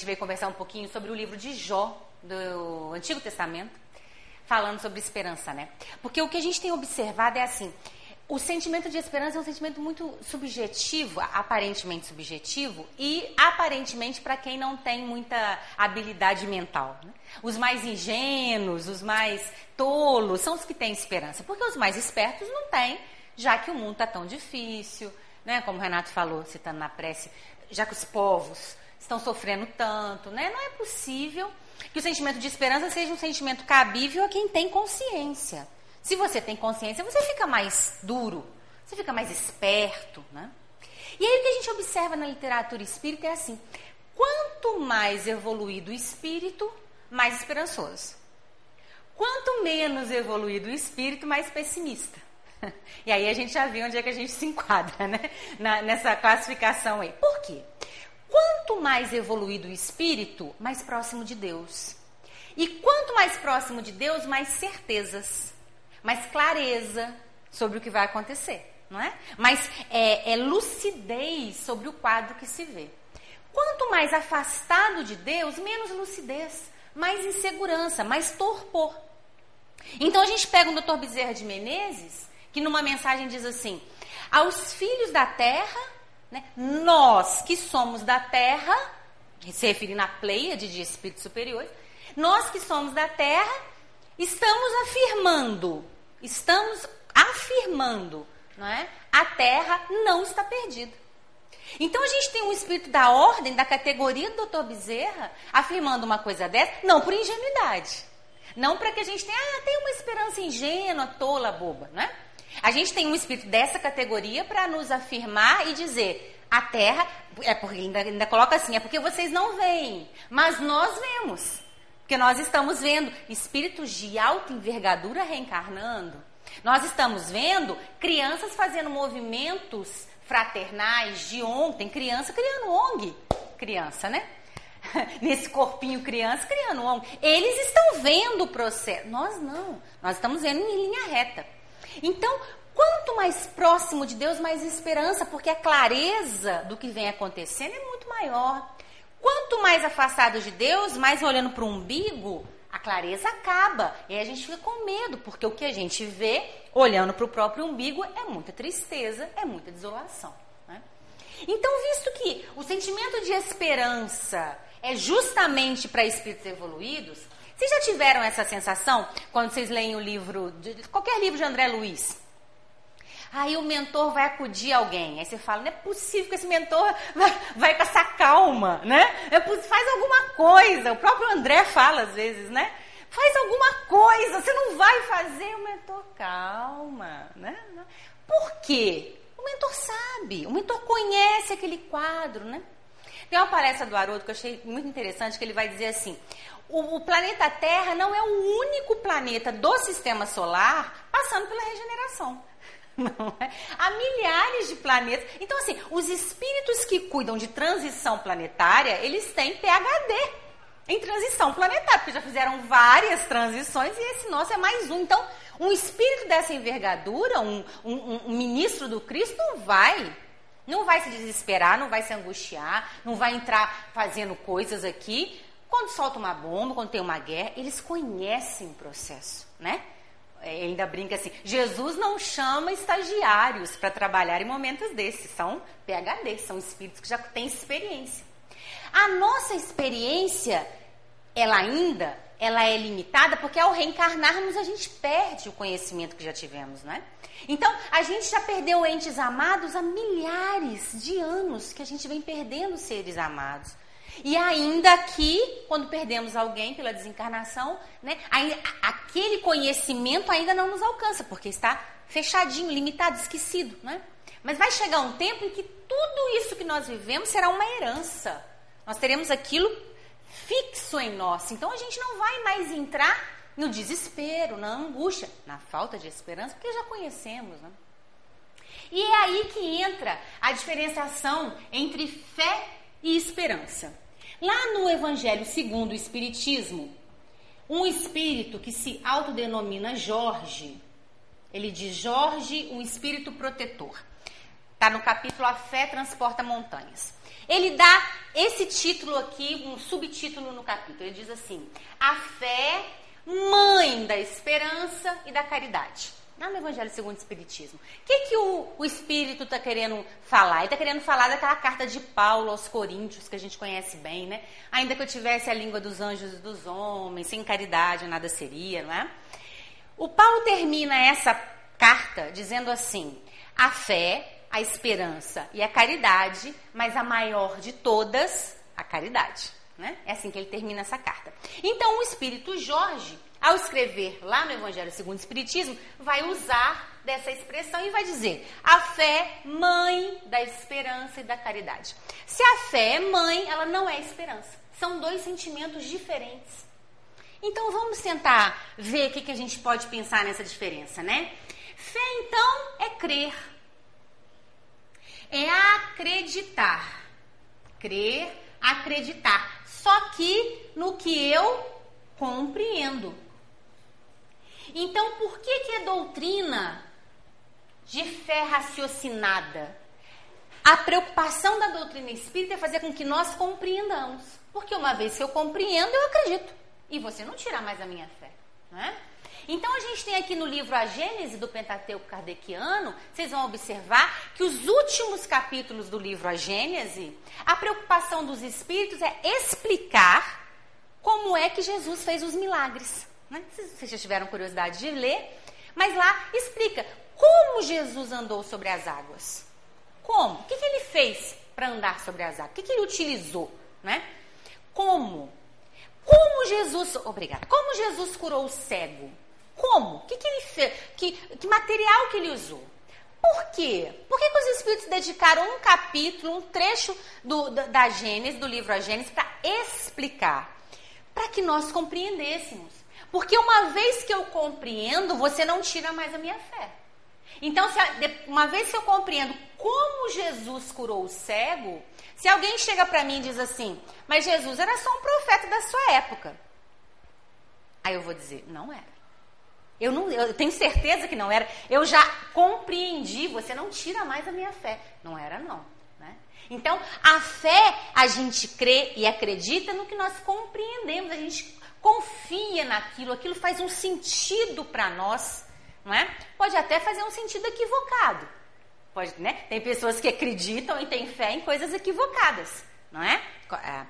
gente veio conversar um pouquinho sobre o livro de Jó, do Antigo Testamento, falando sobre esperança, né? Porque o que a gente tem observado é assim, o sentimento de esperança é um sentimento muito subjetivo, aparentemente subjetivo, e aparentemente para quem não tem muita habilidade mental. Né? Os mais ingênuos, os mais tolos, são os que têm esperança, porque os mais espertos não têm, já que o mundo está tão difícil, né? como o Renato falou, citando na prece, já que os povos estão sofrendo tanto, né? não é possível que o sentimento de esperança seja um sentimento cabível a quem tem consciência. Se você tem consciência, você fica mais duro, você fica mais esperto, né? E aí o que a gente observa na literatura espírita é assim: quanto mais evoluído o espírito, mais esperançoso. Quanto menos evoluído o espírito, mais pessimista. E aí a gente já viu onde é que a gente se enquadra, né? Na, nessa classificação aí. Por quê? Quanto mais evoluído o espírito, mais próximo de Deus. E quanto mais próximo de Deus, mais certezas mais clareza sobre o que vai acontecer, não é? Mas é, é lucidez sobre o quadro que se vê. Quanto mais afastado de Deus, menos lucidez, mais insegurança, mais torpor. Então a gente pega o Dr. Bezerra de Menezes, que numa mensagem diz assim: aos filhos da terra, né, nós que somos da terra, se referindo à pleiade de espíritos superiores, nós que somos da terra, estamos afirmando, estamos afirmando, não é? A terra não está perdida. Então a gente tem um espírito da ordem, da categoria do doutor Bezerra, afirmando uma coisa dessa, não por ingenuidade. Não para que a gente tenha, ah, tem uma esperança ingênua, tola, boba, né? A gente tem um espírito dessa categoria para nos afirmar e dizer, a terra, é porque ainda, ainda coloca assim, é porque vocês não veem, mas nós vemos. Porque nós estamos vendo espíritos de alta envergadura reencarnando. Nós estamos vendo crianças fazendo movimentos fraternais de ONG. Tem criança criando ONG. Criança, né? Nesse corpinho criança criando ONG. Eles estão vendo o processo. Nós não. Nós estamos vendo em linha reta. Então, quanto mais próximo de Deus, mais esperança, porque a clareza do que vem acontecendo é muito maior. Quanto mais afastado de Deus, mais olhando para o umbigo, a clareza acaba. E aí a gente fica com medo, porque o que a gente vê, olhando para o próprio umbigo, é muita tristeza, é muita desolação. Né? Então, visto que o sentimento de esperança é justamente para espíritos evoluídos, vocês já tiveram essa sensação quando vocês leem o livro, de, qualquer livro de André Luiz? Aí o mentor vai acudir alguém. Aí você fala, não é possível que esse mentor vai, vai com essa calma, né? É, faz alguma coisa. O próprio André fala às vezes, né? Faz alguma coisa, você não vai fazer. O mentor, calma, né? Por quê? O mentor sabe, o mentor conhece aquele quadro, né? Tem uma palestra do Haroldo que eu achei muito interessante, que ele vai dizer assim, o, o planeta Terra não é o único planeta do sistema solar passando pela regeneração. É? Há milhares de planetas. Então, assim, os espíritos que cuidam de transição planetária, eles têm PHD em transição planetária, porque já fizeram várias transições e esse nosso é mais um. Então, um espírito dessa envergadura, um, um, um ministro do Cristo, não vai. Não vai se desesperar, não vai se angustiar, não vai entrar fazendo coisas aqui. Quando solta uma bomba, quando tem uma guerra, eles conhecem o processo, né? É, ainda brinca assim, Jesus não chama estagiários para trabalhar em momentos desses, são PHD, são espíritos que já têm experiência. A nossa experiência, ela ainda, ela é limitada porque ao reencarnarmos a gente perde o conhecimento que já tivemos, não é? Então, a gente já perdeu entes amados há milhares de anos que a gente vem perdendo seres amados. E ainda que, quando perdemos alguém pela desencarnação, né, aquele conhecimento ainda não nos alcança, porque está fechadinho, limitado, esquecido. Né? Mas vai chegar um tempo em que tudo isso que nós vivemos será uma herança. Nós teremos aquilo fixo em nós. Então a gente não vai mais entrar no desespero, na angústia, na falta de esperança, porque já conhecemos. Né? E é aí que entra a diferenciação entre fé e esperança. Lá no Evangelho segundo o Espiritismo, um espírito que se autodenomina Jorge, ele diz Jorge, um espírito protetor. Está no capítulo A Fé Transporta Montanhas. Ele dá esse título aqui, um subtítulo no capítulo. Ele diz assim: A fé, mãe da esperança e da caridade. Lá no Evangelho segundo o Espiritismo. O que, que o, o Espírito está querendo falar? Ele está querendo falar daquela carta de Paulo aos Coríntios, que a gente conhece bem, né? Ainda que eu tivesse a língua dos anjos e dos homens, sem caridade nada seria, não é? O Paulo termina essa carta dizendo assim: a fé a esperança e a caridade, mas a maior de todas, a caridade. Né? É assim que ele termina essa carta. Então, o Espírito Jorge, ao escrever lá no Evangelho segundo o Espiritismo, vai usar dessa expressão e vai dizer: a fé, mãe da esperança e da caridade. Se a fé é mãe, ela não é esperança. São dois sentimentos diferentes. Então vamos tentar ver o que, que a gente pode pensar nessa diferença, né? Fé, então, é crer é acreditar. Crer, acreditar. Só que no que eu compreendo. Então, por que, que é doutrina de fé raciocinada? A preocupação da doutrina espírita é fazer com que nós compreendamos. Porque uma vez que eu compreendo, eu acredito. E você não tira mais a minha fé. Não é? Então a gente tem aqui no livro A Gênese do Pentateuco Kardeciano, vocês vão observar que os últimos capítulos do livro A Gênese, a preocupação dos espíritos é explicar como é que Jesus fez os milagres. Né? Vocês já tiveram curiosidade de ler, mas lá explica como Jesus andou sobre as águas. Como? O que, que ele fez para andar sobre as águas? O que, que ele utilizou? Né? Como? Como Jesus. Obrigada. Como Jesus curou o cego? Como? O que, que ele fez? Que, que material que ele usou? Por quê? Por que, que os Espíritos dedicaram um capítulo, um trecho do, da, da Gênesis, do livro A Gênesis, para explicar? Para que nós compreendêssemos. Porque uma vez que eu compreendo, você não tira mais a minha fé. Então, se, uma vez que eu compreendo como Jesus curou o cego, se alguém chega para mim e diz assim, mas Jesus era só um profeta da sua época. Aí eu vou dizer, não era. Eu, não, eu tenho certeza que não era. Eu já compreendi, você não tira mais a minha fé. Não era, não. Né? Então, a fé, a gente crê e acredita no que nós compreendemos, a gente confia naquilo, aquilo faz um sentido para nós. Não é? Pode até fazer um sentido equivocado. Pode, né? Tem pessoas que acreditam e têm fé em coisas equivocadas, não é? é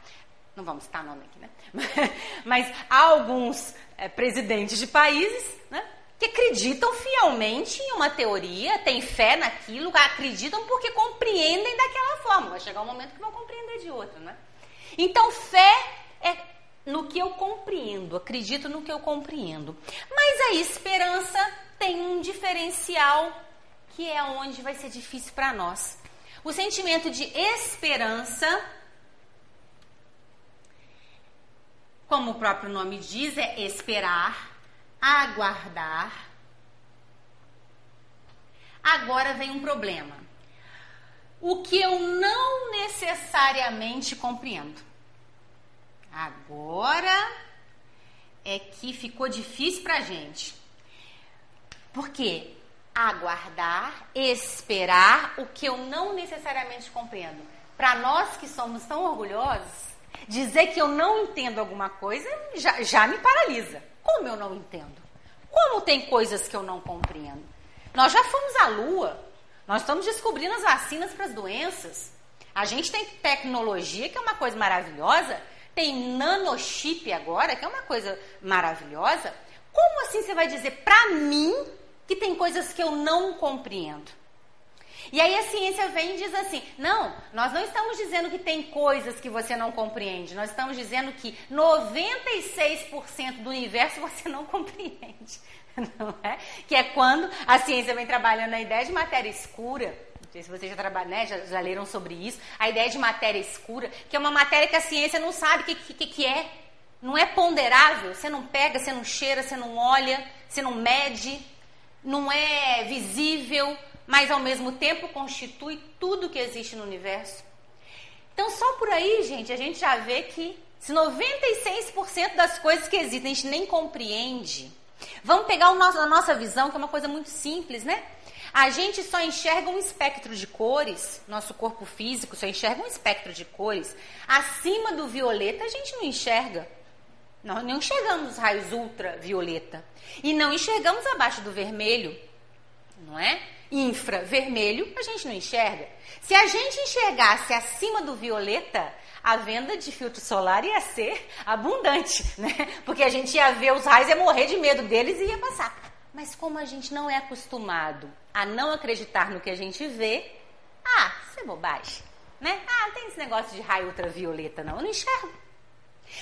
não vamos citar nome aqui, né? Mas há alguns é, presidentes de países né, que acreditam fielmente em uma teoria, têm fé naquilo, acreditam porque compreendem daquela forma. Vai chegar um momento que vão compreender de outra, né? Então, fé é no que eu compreendo, acredito no que eu compreendo. Mas a esperança tem um diferencial que é onde vai ser difícil para nós. O sentimento de esperança como o próprio nome diz, é esperar, aguardar. Agora vem um problema. O que eu não necessariamente compreendo. Agora é que ficou difícil para gente. Porque aguardar, esperar o que eu não necessariamente compreendo. Para nós que somos tão orgulhosos, Dizer que eu não entendo alguma coisa já, já me paralisa. Como eu não entendo? Como tem coisas que eu não compreendo? Nós já fomos à Lua. Nós estamos descobrindo as vacinas para as doenças. A gente tem tecnologia, que é uma coisa maravilhosa. Tem nanochip agora, que é uma coisa maravilhosa. Como assim você vai dizer para mim que tem coisas que eu não compreendo? E aí a ciência vem e diz assim: não, nós não estamos dizendo que tem coisas que você não compreende, nós estamos dizendo que 96% do universo você não compreende. Não é? Que é quando a ciência vem trabalhando a ideia de matéria escura. Sei se vocês já, trabalham, né, já, já leram sobre isso. A ideia de matéria escura, que é uma matéria que a ciência não sabe o que, que, que é. Não é ponderável. Você não pega, você não cheira, você não olha, você não mede, não é visível, mas ao mesmo tempo constitui tudo que existe no universo. Então, só por aí, gente, a gente já vê que se 96% das coisas que existem a gente nem compreende, vamos pegar nosso, a nossa visão, que é uma coisa muito simples, né? A gente só enxerga um espectro de cores, nosso corpo físico só enxerga um espectro de cores. Acima do violeta a gente não enxerga. Nós não enxergamos raios ultravioleta. E não enxergamos abaixo do vermelho, não é? Infravermelho a gente não enxerga. Se a gente enxergasse acima do violeta, a venda de filtro solar ia ser abundante, né? Porque a gente ia ver os raios, ia morrer de medo deles e ia passar. Mas como a gente não é acostumado a não acreditar no que a gente vê, ah, isso é bobagem, né? Ah, não tem esse negócio de raio ultravioleta, não. Eu não enxergo.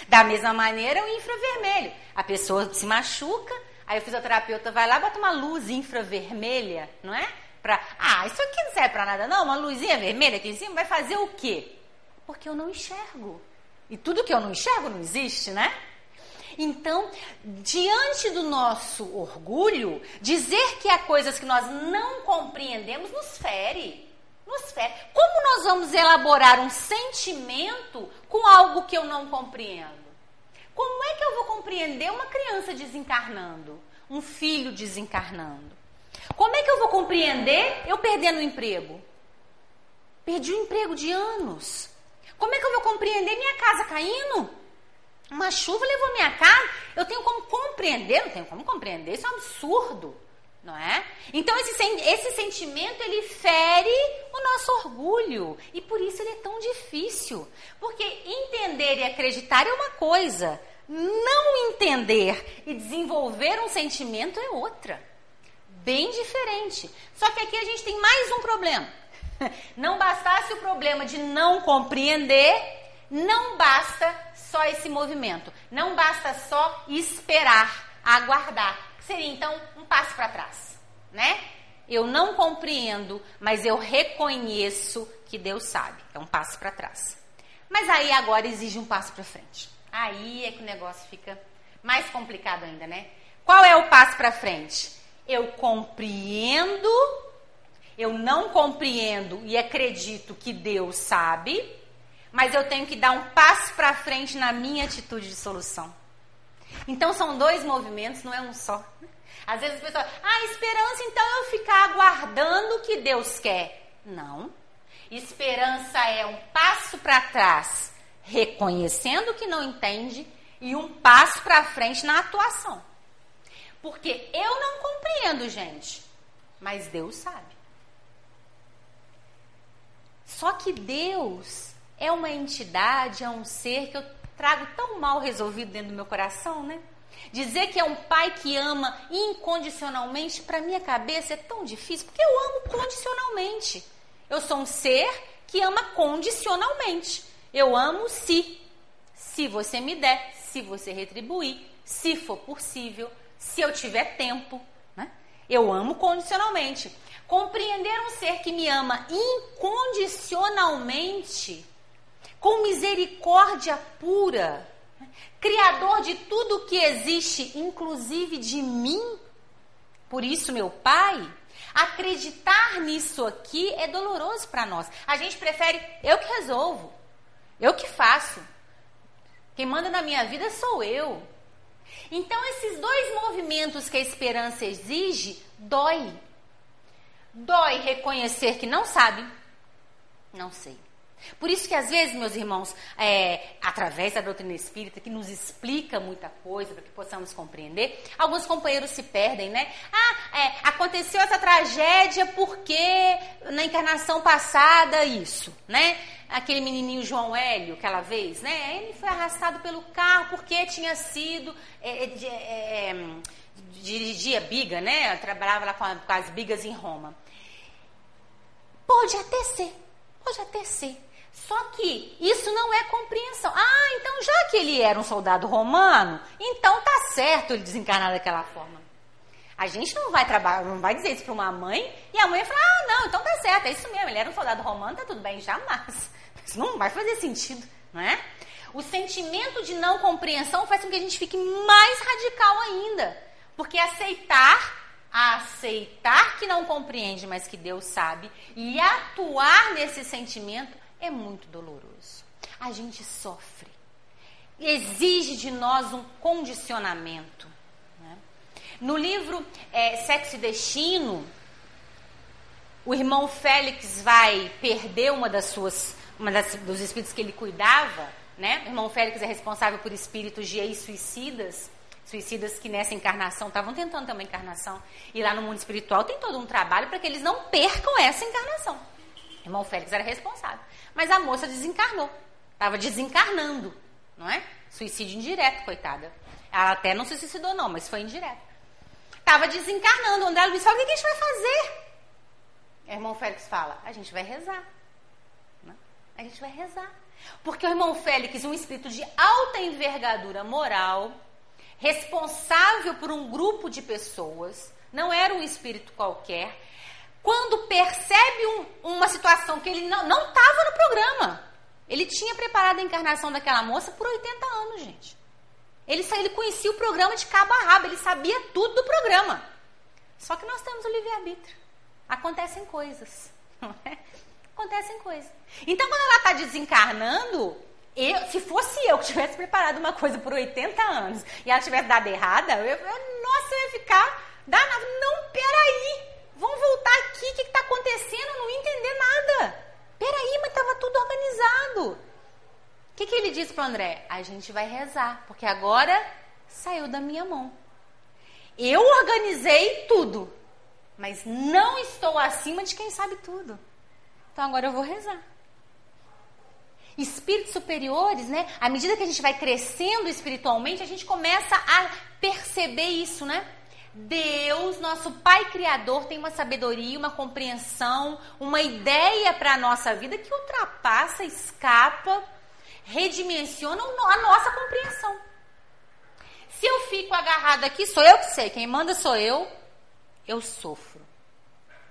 Da mesma maneira, o infravermelho. A pessoa se machuca, aí o fisioterapeuta vai lá, bota uma luz infravermelha, não é? Pra, ah, isso aqui não serve para nada, não. Uma luzinha vermelha aqui em cima vai fazer o quê? Porque eu não enxergo. E tudo que eu não enxergo não existe, né? Então, diante do nosso orgulho, dizer que há coisas que nós não compreendemos nos fere nos fere. Como nós vamos elaborar um sentimento com algo que eu não compreendo? Como é que eu vou compreender uma criança desencarnando? Um filho desencarnando? Como é que eu vou compreender eu perdendo o emprego? Perdi o emprego de anos. Como é que eu vou compreender minha casa caindo? Uma chuva levou minha casa. Eu tenho como compreender? Não tenho como compreender. Isso é um absurdo não é? Então esse, esse sentimento ele fere o nosso orgulho e por isso ele é tão difícil, porque entender e acreditar é uma coisa, não entender e desenvolver um sentimento é outra, bem diferente. Só que aqui a gente tem mais um problema. Não bastasse o problema de não compreender, não basta só esse movimento, não basta só esperar, aguardar seria então um passo para trás, né? Eu não compreendo, mas eu reconheço que Deus sabe. É um passo para trás. Mas aí agora exige um passo para frente. Aí é que o negócio fica mais complicado ainda, né? Qual é o passo para frente? Eu compreendo, eu não compreendo e acredito que Deus sabe, mas eu tenho que dar um passo para frente na minha atitude de solução. Então são dois movimentos, não é um só. Às vezes as pessoas, ah, esperança, então eu ficar aguardando o que Deus quer. Não. Esperança é um passo para trás, reconhecendo que não entende, e um passo para frente na atuação. Porque eu não compreendo, gente, mas Deus sabe. Só que Deus é uma entidade, é um ser que eu trago tão mal resolvido dentro do meu coração, né? Dizer que é um pai que ama incondicionalmente, para minha cabeça é tão difícil, porque eu amo condicionalmente. Eu sou um ser que ama condicionalmente. Eu amo se. Se você me der, se você retribuir, se for possível, se eu tiver tempo. Né? Eu amo condicionalmente. Compreender um ser que me ama incondicionalmente com misericórdia pura, Criador de tudo que existe, inclusive de mim. Por isso, meu Pai, acreditar nisso aqui é doloroso para nós. A gente prefere eu que resolvo, eu que faço. Quem manda na minha vida sou eu. Então, esses dois movimentos que a esperança exige, dói. Dói reconhecer que não sabe, não sei. Por isso que às vezes, meus irmãos, é, através da doutrina espírita, que nos explica muita coisa para que possamos compreender, alguns companheiros se perdem, né? Ah, é, aconteceu essa tragédia porque na encarnação passada isso, né? Aquele menininho João Hélio, aquela vez, né? Ele foi arrastado pelo carro porque tinha sido. É, é, é dirigia biga, né? trabalhava lá com, a, com as bigas em Roma. Pode até ser, pode até ser. Só que isso não é compreensão. Ah, então já que ele era um soldado romano, então tá certo ele desencarnar daquela forma. A gente não vai trabalhar, não vai dizer isso para uma mãe e a mãe vai falar: "Ah, não, então tá certo, é isso mesmo, ele era um soldado romano, tá tudo bem, jamais". Isso não vai fazer sentido, não é? O sentimento de não compreensão faz com que a gente fique mais radical ainda. Porque aceitar, aceitar que não compreende, mas que Deus sabe, e atuar nesse sentimento é muito doloroso. A gente sofre. Exige de nós um condicionamento. Né? No livro é, Sexo e Destino, o irmão Félix vai perder uma das suas, uma das, dos espíritos que ele cuidava, né? O irmão Félix é responsável por espíritos de ex-suicidas, suicidas que nessa encarnação estavam tentando ter uma encarnação. E lá no mundo espiritual tem todo um trabalho para que eles não percam essa encarnação. Irmão Félix era responsável. Mas a moça desencarnou. Estava desencarnando, não é? Suicídio indireto, coitada. Ela até não se suicidou, não, mas foi indireto. Estava desencarnando. O André Luiz falou: o que a gente vai fazer? O irmão Félix fala: a gente vai rezar. Né? A gente vai rezar. Porque o irmão Félix, um espírito de alta envergadura moral, responsável por um grupo de pessoas, não era um espírito qualquer, quando percebe um, uma situação que ele não estava no programa, ele tinha preparado a encarnação daquela moça por 80 anos, gente. Ele, ele conhecia o programa de cabo a rabo, ele sabia tudo do programa. Só que nós temos o livre-arbítrio. Acontecem coisas. É? Acontecem coisas. Então, quando ela está desencarnando, eu, se fosse eu que tivesse preparado uma coisa por 80 anos e ela tivesse dado errada, eu, eu, nossa, eu ia ficar danado. Não, peraí, vamos voltar aqui, o que está acontecendo? Não entender nada. Peraí, mas estava tudo organizado. O que, que ele disse para André? A gente vai rezar, porque agora saiu da minha mão. Eu organizei tudo, mas não estou acima de quem sabe tudo. Então agora eu vou rezar espíritos superiores, né? À medida que a gente vai crescendo espiritualmente, a gente começa a perceber isso, né? Deus, nosso Pai Criador, tem uma sabedoria, uma compreensão, uma ideia para a nossa vida que ultrapassa, escapa, redimensiona a nossa compreensão. Se eu fico agarrado aqui, sou eu que sei, quem manda sou eu, eu sofro.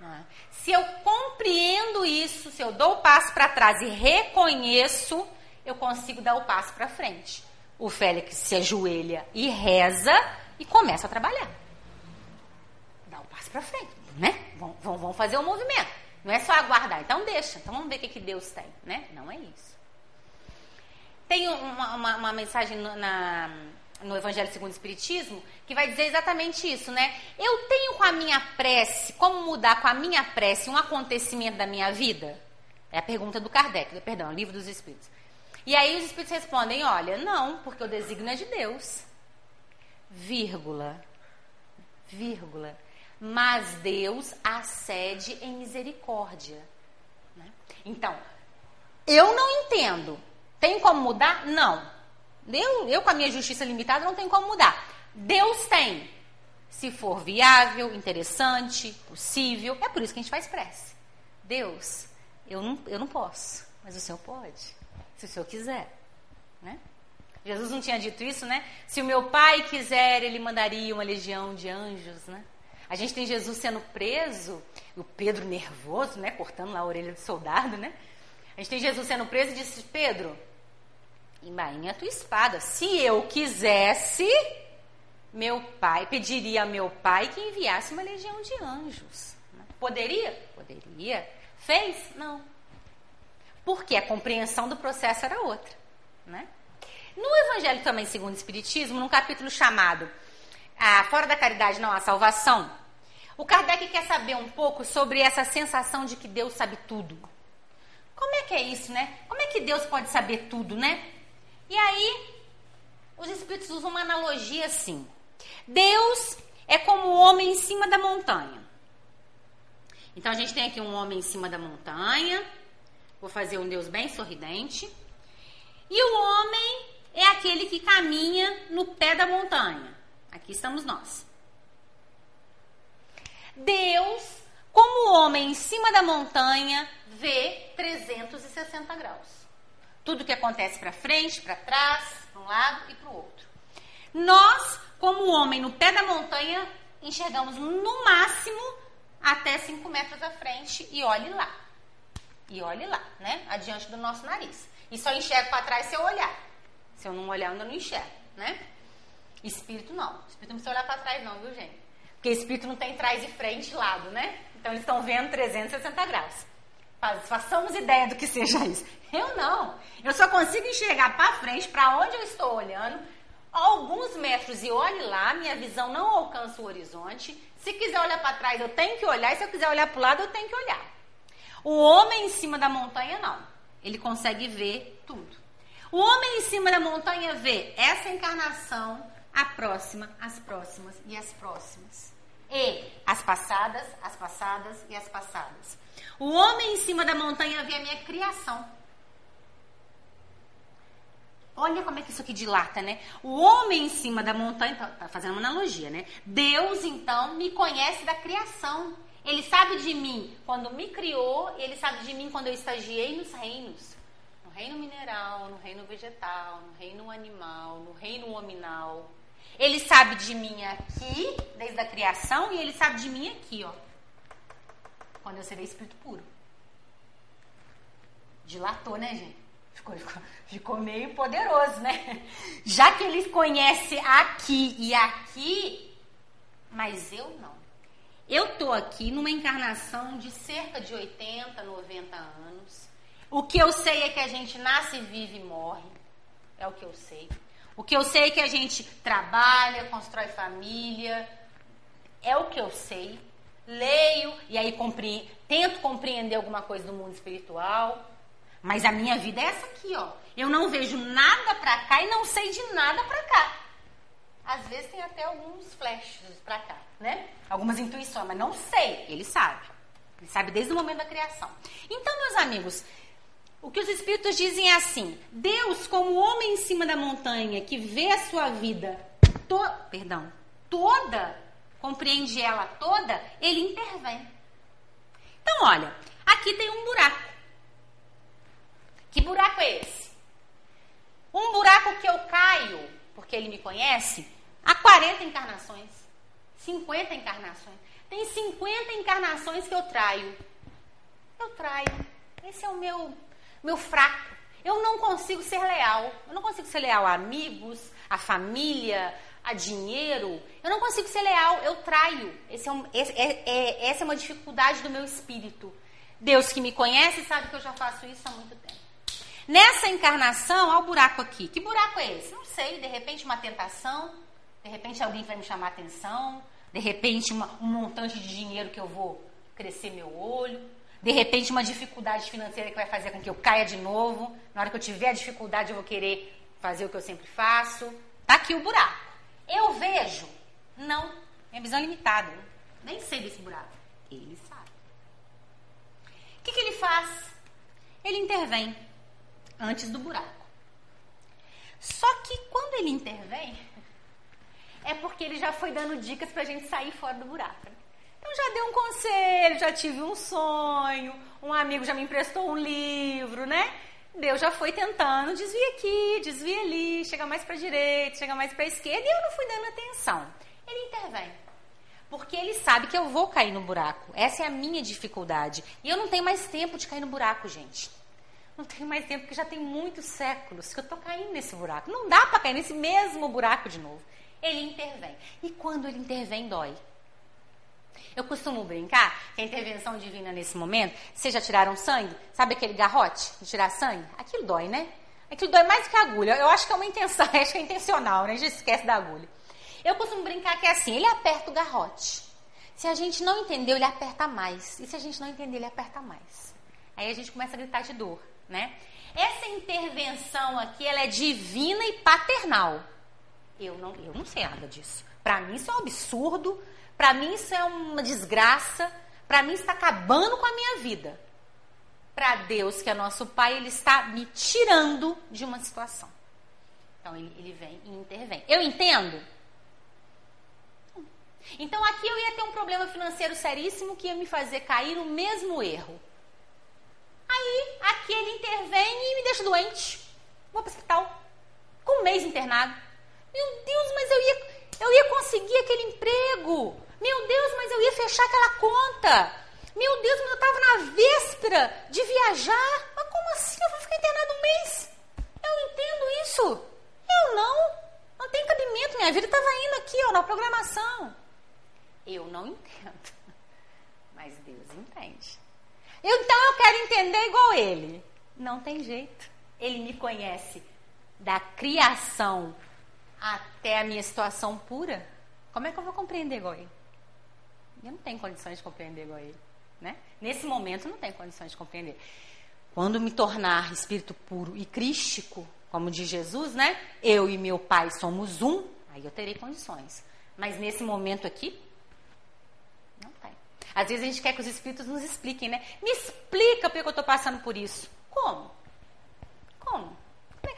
É? Se eu compreendo isso, se eu dou o passo para trás e reconheço, eu consigo dar o passo para frente. O Félix se ajoelha e reza e começa a trabalhar. Passo para frente, né? Vamos, vamos fazer o um movimento. Não é só aguardar. Então deixa. Então vamos ver o que, que Deus tem, né? Não é isso. Tem uma, uma, uma mensagem na, no Evangelho segundo o Espiritismo, que vai dizer exatamente isso, né? Eu tenho com a minha prece, como mudar com a minha prece um acontecimento da minha vida? É a pergunta do Kardec, perdão, livro dos Espíritos. E aí os Espíritos respondem, olha, não, porque o desígnio é de Deus. Vírgula. Vírgula. Mas Deus acede em misericórdia. Né? Então, eu não entendo. Tem como mudar? Não. Eu, eu, com a minha justiça limitada, não tenho como mudar. Deus tem. Se for viável, interessante, possível. É por isso que a gente faz prece. Deus, eu não, eu não posso, mas o Senhor pode. Se o Senhor quiser. Né? Jesus não tinha dito isso, né? Se o meu pai quiser, ele mandaria uma legião de anjos, né? A gente tem Jesus sendo preso, o Pedro nervoso, né? Cortando lá a orelha do soldado, né? A gente tem Jesus sendo preso e disse: Pedro, Embainha a tua espada. Se eu quisesse, meu pai, pediria a meu pai que enviasse uma legião de anjos. Poderia? Poderia. Fez? Não. Porque a compreensão do processo era outra. Né? No Evangelho também, segundo o Espiritismo, num capítulo chamado ah, Fora da Caridade Não Há Salvação, o Kardec quer saber um pouco sobre essa sensação de que Deus sabe tudo. Como é que é isso, né? Como é que Deus pode saber tudo, né? E aí, os espíritos usam uma analogia assim: Deus é como o homem em cima da montanha. Então a gente tem aqui um homem em cima da montanha. Vou fazer um Deus bem sorridente. E o homem é aquele que caminha no pé da montanha. Aqui estamos nós. Deus, como homem em cima da montanha, vê 360 graus. Tudo que acontece para frente, para trás, para um lado e para o outro. Nós, como homem no pé da montanha, enxergamos no máximo até 5 metros à frente e olhe lá. E olhe lá, né? Adiante do nosso nariz. E só enxergo para trás se eu olhar. Se eu não olhar, eu ainda não enxergo, né? Espírito não. Espírito não precisa olhar para trás, não, viu, gente? Porque espírito não tem trás e frente e lado, né? Então eles estão vendo 360 graus. Façamos ideia do que seja isso. Eu não. Eu só consigo enxergar para frente, para onde eu estou olhando, alguns metros e olhe lá, minha visão não alcança o horizonte. Se quiser olhar para trás, eu tenho que olhar, e se eu quiser olhar para o lado, eu tenho que olhar. O homem em cima da montanha, não. Ele consegue ver tudo. O homem em cima da montanha vê essa encarnação, a próxima, as próximas e as próximas. E as passadas, as passadas e as passadas. O homem em cima da montanha vê a minha criação. Olha como é que isso aqui dilata, né? O homem em cima da montanha, tá, tá fazendo uma analogia, né? Deus, então, me conhece da criação. Ele sabe de mim quando me criou, ele sabe de mim quando eu estagiei nos reinos. No reino mineral, no reino vegetal, no reino animal, no reino hominal. Ele sabe de mim aqui, desde a criação, e ele sabe de mim aqui, ó. Quando eu serei espírito puro. Dilatou, né, gente? Ficou, ficou, ficou meio poderoso, né? Já que ele conhece aqui e aqui, mas eu não. Eu tô aqui numa encarnação de cerca de 80, 90 anos. O que eu sei é que a gente nasce, vive e morre. É o que eu sei. O que eu sei é que a gente trabalha, constrói família. É o que eu sei. Leio e aí compre... tento compreender alguma coisa do mundo espiritual. Mas a minha vida é essa aqui, ó. Eu não vejo nada pra cá e não sei de nada pra cá. Às vezes tem até alguns flashes pra cá, né? Algumas intuições, mas não sei. Ele sabe. Ele sabe desde o momento da criação. Então, meus amigos, o que os espíritos dizem é assim: Deus, como homem em cima da montanha que vê a sua vida, to perdão, toda, compreende ela toda, ele intervém. Então, olha, aqui tem um buraco. Que buraco é esse? Um buraco que eu caio, porque ele me conhece, há 40 encarnações, 50 encarnações. Tem 50 encarnações que eu traio. Eu traio. Esse é o meu, meu fraco. Eu não consigo ser leal. Eu não consigo ser leal a amigos, a família, a dinheiro. Eu não consigo ser leal. Eu traio. É um, esse, é, é, essa é uma dificuldade do meu espírito. Deus que me conhece sabe que eu já faço isso há muito tempo. Nessa encarnação, olha o buraco aqui. Que buraco é esse? Não sei, de repente uma tentação, de repente alguém vai me chamar atenção, de repente uma, um montante de dinheiro que eu vou crescer meu olho, de repente uma dificuldade financeira que vai fazer com que eu caia de novo. Na hora que eu tiver a dificuldade, eu vou querer fazer o que eu sempre faço. Tá aqui o buraco. Eu vejo? Não. Minha visão é limitada. Nem sei desse buraco. Ele sabe. O que, que ele faz? Ele intervém antes do buraco. Só que quando ele intervém, é porque ele já foi dando dicas para a gente sair fora do buraco. Então já deu um conselho, já tive um sonho, um amigo já me emprestou um livro, né? Deus já foi tentando, desvia aqui, desvia ali, chega mais para a direita, chega mais para a esquerda, e eu não fui dando atenção. Ele intervém. Porque ele sabe que eu vou cair no buraco. Essa é a minha dificuldade. E eu não tenho mais tempo de cair no buraco, gente. Não tenho mais tempo, porque já tem muitos séculos que eu estou caindo nesse buraco. Não dá para cair nesse mesmo buraco de novo. Ele intervém. E quando ele intervém, dói. Eu costumo brincar que a intervenção divina nesse momento, vocês já tiraram sangue? Sabe aquele garrote de tirar sangue? Aquilo dói, né? Aquilo dói mais do que a agulha. Eu acho que é uma intenção, acho que é intencional, né? A gente esquece da agulha. Eu costumo brincar que é assim, ele aperta o garrote. Se a gente não entendeu, ele aperta mais. E se a gente não entender, ele aperta mais. Aí a gente começa a gritar de dor né? Essa intervenção aqui, ela é divina e paternal. Eu não, eu não sei nada disso. Para mim isso é um absurdo, para mim isso é uma desgraça, para mim está acabando com a minha vida. Para Deus, que é nosso Pai, Ele está me tirando de uma situação. Então ele, ele vem e intervém. Eu entendo? Então aqui eu ia ter um problema financeiro seríssimo que ia me fazer cair no mesmo erro. Aí, aqui ele intervém e me deixa doente. Vou para o hospital. Com um mês internado. Meu Deus, mas eu ia, eu ia conseguir aquele emprego. Meu Deus, mas eu ia fechar aquela conta. Meu Deus, mas eu estava na véspera de viajar. Mas como assim? Eu vou ficar internado um mês? Eu entendo isso. Eu não. Não tem cabimento. Minha vida estava indo aqui, ó, na programação. Eu não entendo. Mas Deus entende. Então eu quero entender igual ele. Não tem jeito. Ele me conhece da criação até a minha situação pura, como é que eu vou compreender ele? Eu não tenho condições de compreender ele. Né? Nesse momento, não tenho condições de compreender. Quando me tornar espírito puro e crístico, como diz Jesus, né? Eu e meu Pai somos um, aí eu terei condições. Mas nesse momento aqui, não tem. Às vezes a gente quer que os espíritos nos expliquem, né? Me explica porque eu estou passando por isso. Como?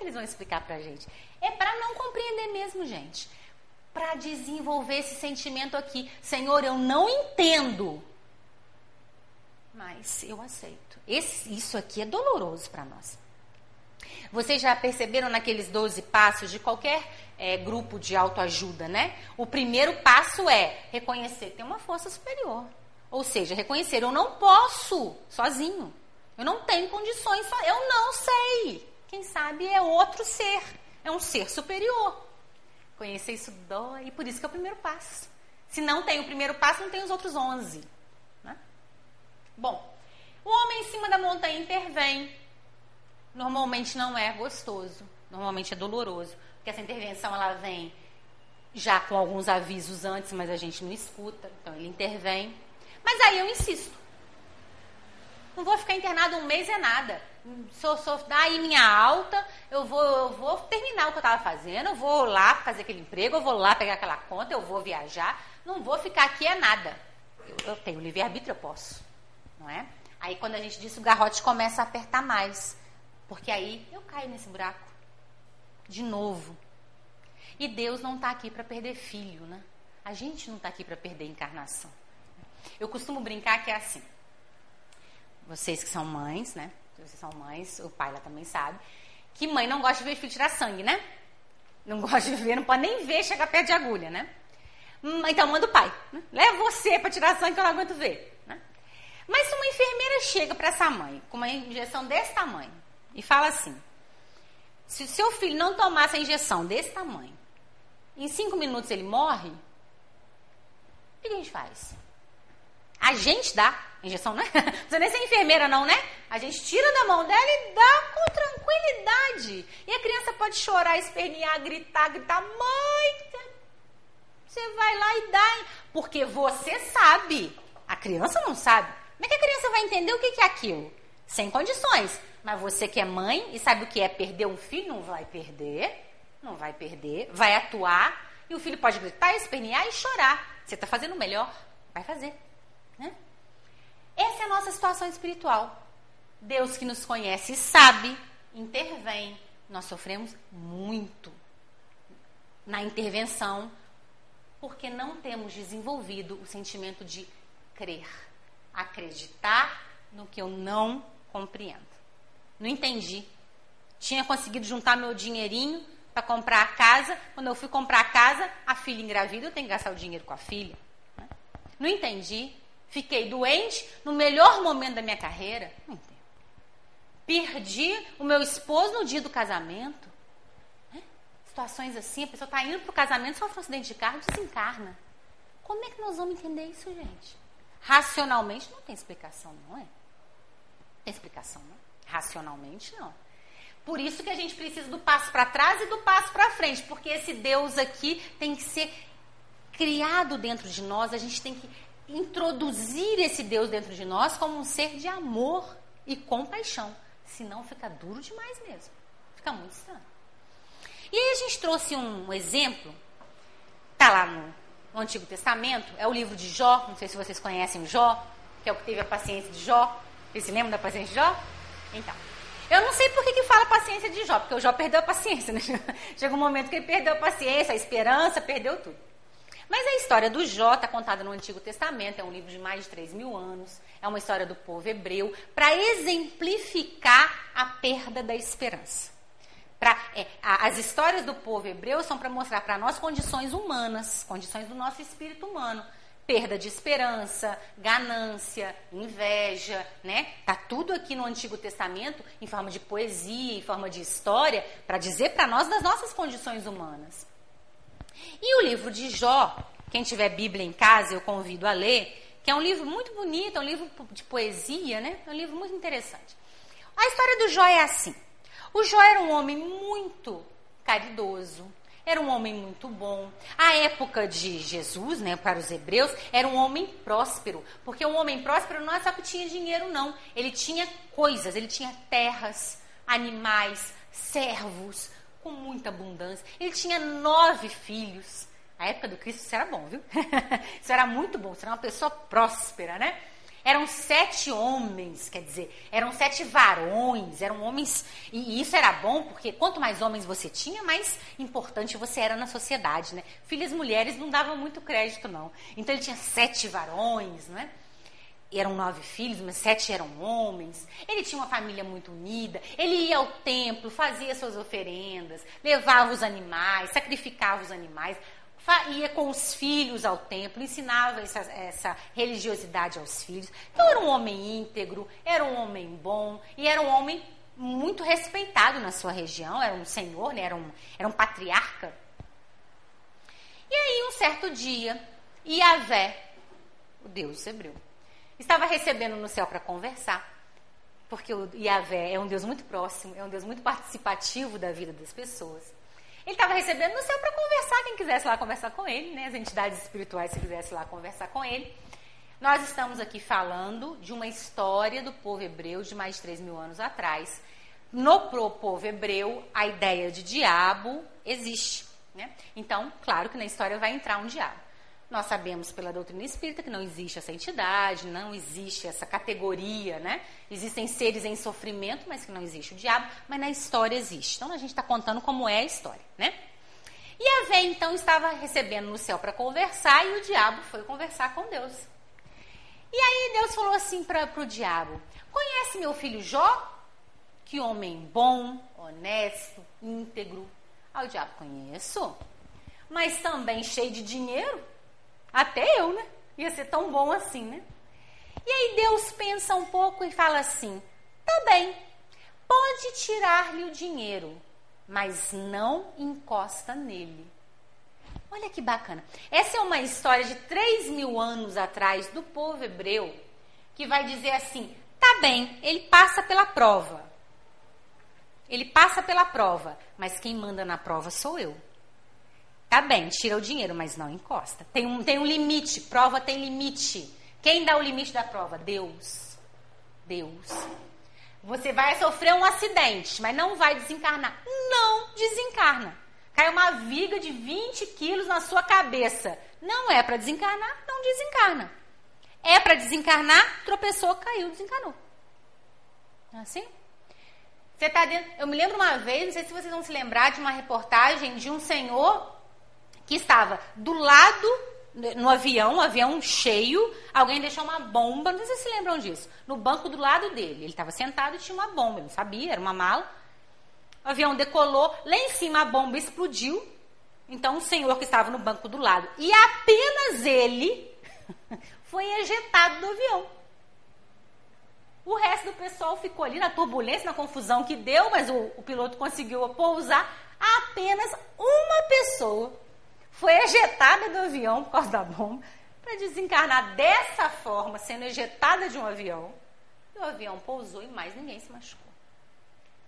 Que eles vão explicar pra gente? É para não compreender mesmo, gente. Para desenvolver esse sentimento aqui. Senhor, eu não entendo. Mas eu aceito. Esse, isso aqui é doloroso para nós. Vocês já perceberam naqueles 12 passos de qualquer é, grupo de autoajuda, né? O primeiro passo é reconhecer tem uma força superior. Ou seja, reconhecer eu não posso sozinho. Eu não tenho condições, eu não sei. Quem sabe é outro ser, é um ser superior. Conhecer isso dói, e por isso que é o primeiro passo. Se não tem o primeiro passo, não tem os outros 11. Né? Bom, o homem em cima da montanha intervém. Normalmente não é gostoso, normalmente é doloroso, porque essa intervenção ela vem já com alguns avisos antes, mas a gente não escuta, então ele intervém. Mas aí eu insisto. Não vou ficar internado um mês é nada. Sou, sou daí minha alta, eu vou, eu vou terminar o que eu estava fazendo, eu vou lá fazer aquele emprego, eu vou lá pegar aquela conta, eu vou viajar, não vou ficar aqui é nada. Eu, eu tenho livre-arbítrio, eu posso. Não é? Aí quando a gente diz o garrote começa a apertar mais. Porque aí eu caio nesse buraco. De novo. E Deus não está aqui para perder filho, né? A gente não está aqui para perder encarnação. Eu costumo brincar que é assim. Vocês que são mães, né? Vocês são mães, o pai lá também sabe. Que mãe não gosta de ver filho tirar sangue, né? Não gosta de ver, não pode nem ver chegar perto de agulha, né? Hum, então manda o pai. Né? Leva você para tirar sangue que eu não aguento ver. Né? Mas se uma enfermeira chega para essa mãe com uma injeção desse tamanho e fala assim: se o seu filho não tomar essa injeção desse tamanho, em cinco minutos ele morre, o que a gente faz? A gente dá injeção, né? Não precisa nem ser enfermeira, não, né? A gente tira da mão dela e dá com tranquilidade. E a criança pode chorar, espernear, gritar, gritar, mãe. Você vai lá e dá, porque você sabe. A criança não sabe. Como é que a criança vai entender o que é aquilo? Sem condições. Mas você que é mãe e sabe o que é perder um filho, não vai perder. Não vai perder. Vai atuar. E o filho pode gritar, espernear e chorar. Você está fazendo o melhor. Vai fazer. Né? Essa é a nossa situação espiritual. Deus que nos conhece e sabe, intervém. Nós sofremos muito na intervenção porque não temos desenvolvido o sentimento de crer, acreditar no que eu não compreendo. Não entendi. Tinha conseguido juntar meu dinheirinho para comprar a casa. Quando eu fui comprar a casa, a filha engravida, eu tenho que gastar o dinheiro com a filha. Né? Não entendi. Fiquei doente no melhor momento da minha carreira. Não entendo. Perdi o meu esposo no dia do casamento. Né? Situações assim, a pessoa está indo para o casamento, sofre um acidente de carro, desencarna. Como é que nós vamos entender isso, gente? Racionalmente não tem explicação, não é? Tem explicação, não? Racionalmente não. Por isso que a gente precisa do passo para trás e do passo para frente, porque esse Deus aqui tem que ser criado dentro de nós, a gente tem que introduzir esse Deus dentro de nós como um ser de amor e compaixão. Senão fica duro demais mesmo. Fica muito estranho. E aí a gente trouxe um exemplo, tá lá no, no Antigo Testamento, é o livro de Jó, não sei se vocês conhecem o Jó, que é o que teve a paciência de Jó. Vocês se lembram da paciência de Jó? Então, eu não sei por que, que fala paciência de Jó, porque o Jó perdeu a paciência, né? Chega um momento que ele perdeu a paciência, a esperança, perdeu tudo. Mas a história do Jó está contada no Antigo Testamento, é um livro de mais de 3 mil anos, é uma história do povo hebreu, para exemplificar a perda da esperança. Pra, é, a, as histórias do povo hebreu são para mostrar para nós condições humanas, condições do nosso espírito humano. Perda de esperança, ganância, inveja, né? Tá tudo aqui no Antigo Testamento em forma de poesia, em forma de história, para dizer para nós das nossas condições humanas. E o livro de Jó, quem tiver Bíblia em casa, eu convido a ler, que é um livro muito bonito, é um livro de poesia, né? É um livro muito interessante. A história do Jó é assim. O Jó era um homem muito caridoso, era um homem muito bom. A época de Jesus, né, para os hebreus, era um homem próspero. Porque um homem próspero não é só que tinha dinheiro, não. Ele tinha coisas, ele tinha terras, animais, servos, com muita abundância. Ele tinha nove filhos. A época do Cristo isso era bom, viu? isso era muito bom, isso era uma pessoa próspera, né? Eram sete homens, quer dizer, eram sete varões, eram homens. E isso era bom porque quanto mais homens você tinha, mais importante você era na sociedade, né? Filhas mulheres não davam muito crédito, não. Então ele tinha sete varões, né? Eram nove filhos, mas sete eram homens. Ele tinha uma família muito unida. Ele ia ao templo, fazia suas oferendas, levava os animais, sacrificava os animais, ia com os filhos ao templo, ensinava essa, essa, religiosidade aos filhos. Então era um homem íntegro, era um homem bom e era um homem muito respeitado na sua região. Era um senhor, né? era, um, era um patriarca. E aí, um certo dia, Iavé, o Deus hebreu, estava recebendo no céu para conversar, porque o Yahvé é um Deus muito próximo, é um Deus muito participativo da vida das pessoas. Ele estava recebendo no céu para conversar, quem quisesse lá conversar com ele, né? as entidades espirituais, se quisesse lá conversar com ele. Nós estamos aqui falando de uma história do povo hebreu de mais de 3 mil anos atrás. No povo hebreu, a ideia de diabo existe. Né? Então, claro que na história vai entrar um diabo. Nós sabemos pela doutrina espírita que não existe essa entidade, não existe essa categoria, né? Existem seres em sofrimento, mas que não existe o diabo, mas na história existe. Então a gente está contando como é a história, né? E a Vé então estava recebendo no céu para conversar e o diabo foi conversar com Deus. E aí Deus falou assim para o diabo: Conhece meu filho Jó? Que homem bom, honesto, íntegro. Aí o diabo: Conheço, mas também cheio de dinheiro. Até eu, né? Ia ser tão bom assim, né? E aí Deus pensa um pouco e fala assim: tá bem, pode tirar-lhe o dinheiro, mas não encosta nele. Olha que bacana. Essa é uma história de 3 mil anos atrás do povo hebreu que vai dizer assim: tá bem, ele passa pela prova. Ele passa pela prova, mas quem manda na prova sou eu. Tá bem, tira o dinheiro, mas não encosta. Tem um, tem um limite, prova tem limite. Quem dá o limite da prova? Deus. Deus. Você vai sofrer um acidente, mas não vai desencarnar. Não desencarna. Cai uma viga de 20 quilos na sua cabeça. Não é para desencarnar, não desencarna. É para desencarnar, tropeçou, caiu, desencarnou. Não é assim? Você tá dentro. Eu me lembro uma vez, não sei se vocês vão se lembrar, de uma reportagem de um senhor que estava do lado no avião, um avião cheio, alguém deixou uma bomba, não sei se lembram disso, no banco do lado dele. Ele estava sentado e tinha uma bomba, ele não sabia, era uma mala. O avião decolou, lá em cima a bomba explodiu. Então o senhor que estava no banco do lado e apenas ele foi ejetado do avião. O resto do pessoal ficou ali na turbulência, na confusão que deu, mas o, o piloto conseguiu pousar. Apenas uma pessoa foi ejetada do avião por causa da bomba, para desencarnar dessa forma, sendo ejetada de um avião. E o avião pousou e mais ninguém se machucou.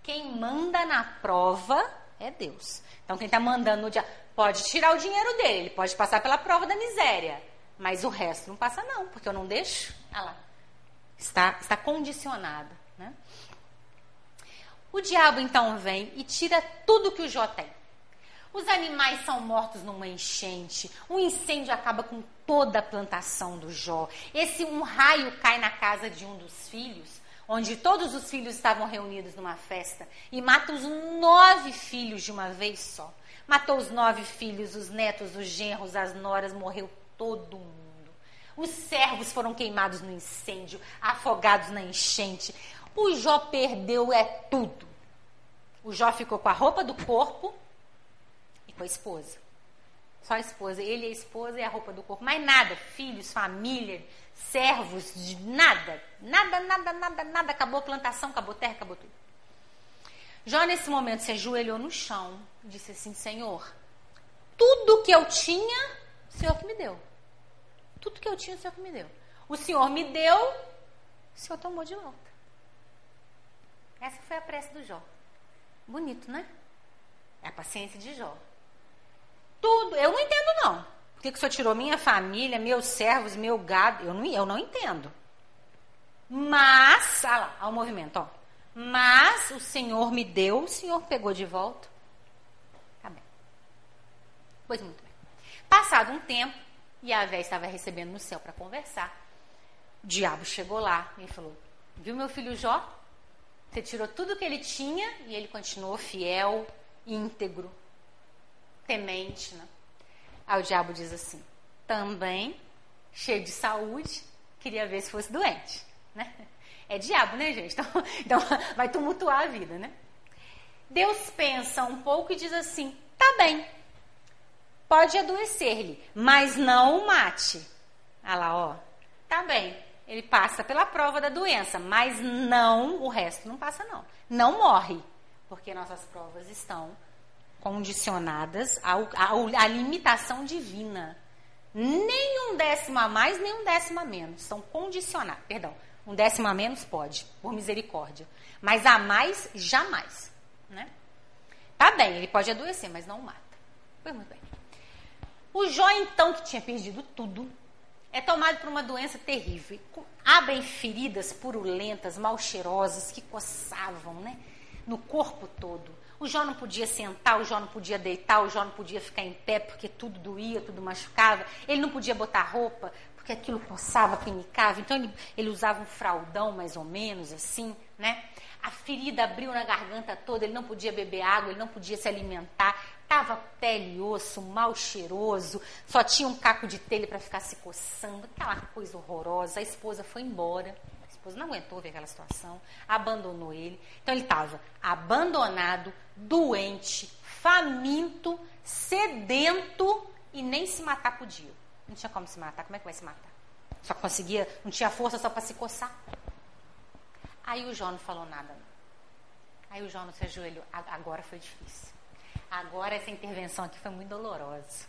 Quem manda na prova é Deus. Então, quem está mandando no dia pode tirar o dinheiro dele, pode passar pela prova da miséria, mas o resto não passa, não, porque eu não deixo. Lá. Está, está condicionado. Né? O diabo então vem e tira tudo que o Jó tem. Os animais são mortos numa enchente. Um incêndio acaba com toda a plantação do Jó. Esse um raio cai na casa de um dos filhos, onde todos os filhos estavam reunidos numa festa, e mata os nove filhos de uma vez só. Matou os nove filhos, os netos, os genros, as noras, morreu todo mundo. Os servos foram queimados no incêndio, afogados na enchente. O Jó perdeu é tudo. O Jó ficou com a roupa do corpo com a esposa. Só a esposa. Ele, a esposa e a roupa do corpo. Mais nada. Filhos, família, servos, nada. Nada, nada, nada, nada. Acabou a plantação, acabou a terra, acabou tudo. Jó, nesse momento, se ajoelhou no chão e disse assim: Senhor, tudo que eu tinha, o Senhor que me deu. Tudo que eu tinha, o Senhor que me deu. O Senhor me deu, o Senhor tomou de volta. Essa foi a prece do Jó. Bonito, né? É a paciência de Jó. Tudo. Eu não entendo, não. Por que, que o senhor tirou minha família, meus servos, meu gado? Eu não, eu não entendo. Mas, olha lá, olha o movimento, ó. Mas o Senhor me deu, o Senhor pegou de volta. Tá bem. Pois muito bem. Passado um tempo, Yahvé estava recebendo no céu para conversar. O diabo chegou lá e falou: Viu meu filho Jó? Você tirou tudo que ele tinha e ele continuou fiel, íntegro, temente. Né? Aí o diabo diz assim: Também, cheio de saúde, queria ver se fosse doente. Né? É diabo, né, gente? Então, então vai tumultuar a vida, né? Deus pensa um pouco e diz assim: tá bem, pode adoecer-lhe, mas não o mate. Olha lá, ó. Tá bem. Ele passa pela prova da doença, mas não o resto não passa, não. Não morre, porque nossas provas estão condicionadas à limitação divina. Nem um décimo a mais, nem um décimo a menos. São condicionados. Perdão, um décimo a menos pode, por misericórdia. Mas a mais, jamais. Né? Tá bem, ele pode adoecer, mas não mata. Foi muito bem. O Jó, então, que tinha perdido tudo, é tomado por uma doença terrível. Abrem feridas purulentas, mal cheirosas, que coçavam né? no corpo todo. O Jó não podia sentar, o Jó não podia deitar, o Jó não podia ficar em pé porque tudo doía, tudo machucava. Ele não podia botar roupa porque aquilo coçava, pinicava. Então ele, ele usava um fraldão mais ou menos assim, né? A ferida abriu na garganta toda, ele não podia beber água, ele não podia se alimentar. Tava pele e osso, mal cheiroso, só tinha um caco de telha para ficar se coçando, aquela coisa horrorosa. A esposa foi embora esposa não aguentou ver aquela situação, abandonou ele. Então ele estava abandonado, doente, faminto, sedento e nem se matar podia. Não tinha como se matar. Como é que vai se matar? Só conseguia, não tinha força só para se coçar. Aí o Jó não falou nada. Aí o Jó não se ajoelhou. Agora foi difícil. Agora essa intervenção aqui foi muito dolorosa.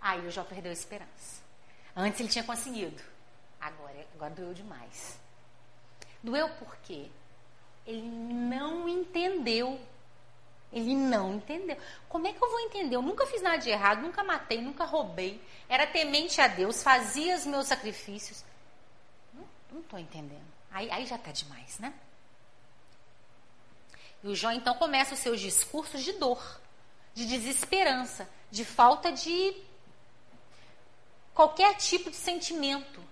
Aí o Jó perdeu a esperança. Antes ele tinha conseguido. Agora, agora doeu demais. Doeu por quê? Ele não entendeu. Ele não entendeu. Como é que eu vou entender? Eu nunca fiz nada de errado, nunca matei, nunca roubei. Era temente a Deus, fazia os meus sacrifícios. Não estou entendendo. Aí, aí já está demais, né? E o Jó então começa os seus discursos de dor, de desesperança, de falta de qualquer tipo de sentimento.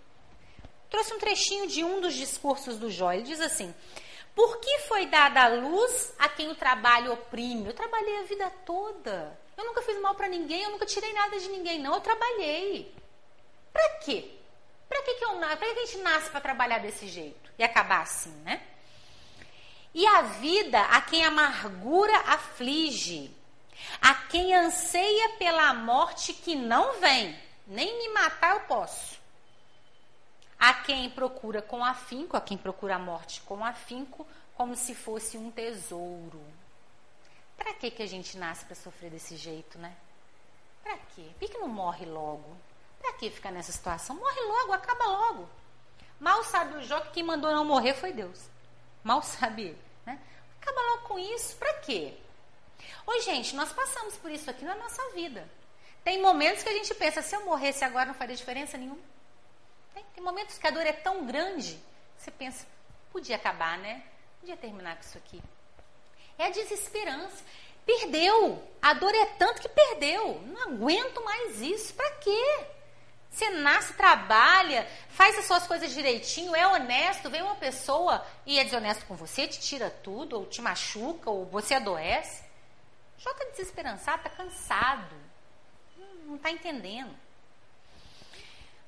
Trouxe um trechinho de um dos discursos do Jó. Ele diz assim: Por que foi dada a luz a quem o trabalho oprime? Eu trabalhei a vida toda. Eu nunca fiz mal para ninguém, eu nunca tirei nada de ninguém, não. Eu trabalhei. Para quê? Para que, que, eu, que a gente nasce para trabalhar desse jeito? E acabar assim, né? E a vida a quem a amargura aflige, a quem anseia pela morte que não vem, nem me matar eu posso. A quem procura com afinco, a quem procura a morte com afinco, como se fosse um tesouro. Para que que a gente nasce para sofrer desse jeito, né? Para quê? Por que não morre logo? Para que ficar nessa situação? Morre logo, acaba logo. Mal sabe o Jó que quem mandou não morrer foi Deus. Mal sabe ele, né? Acaba logo com isso, para quê? Oi, gente, nós passamos por isso aqui na nossa vida. Tem momentos que a gente pensa, se eu morresse agora não faria diferença nenhuma. Tem, tem momentos que a dor é tão grande, você pensa, podia acabar, né? Podia terminar com isso aqui. É a desesperança. Perdeu. A dor é tanto que perdeu. Não aguento mais isso. Para quê? Você nasce, trabalha, faz as suas coisas direitinho, é honesto, vem uma pessoa e é desonesto com você, te tira tudo, ou te machuca, ou você adoece. Já está desesperançado, está cansado. Não está entendendo.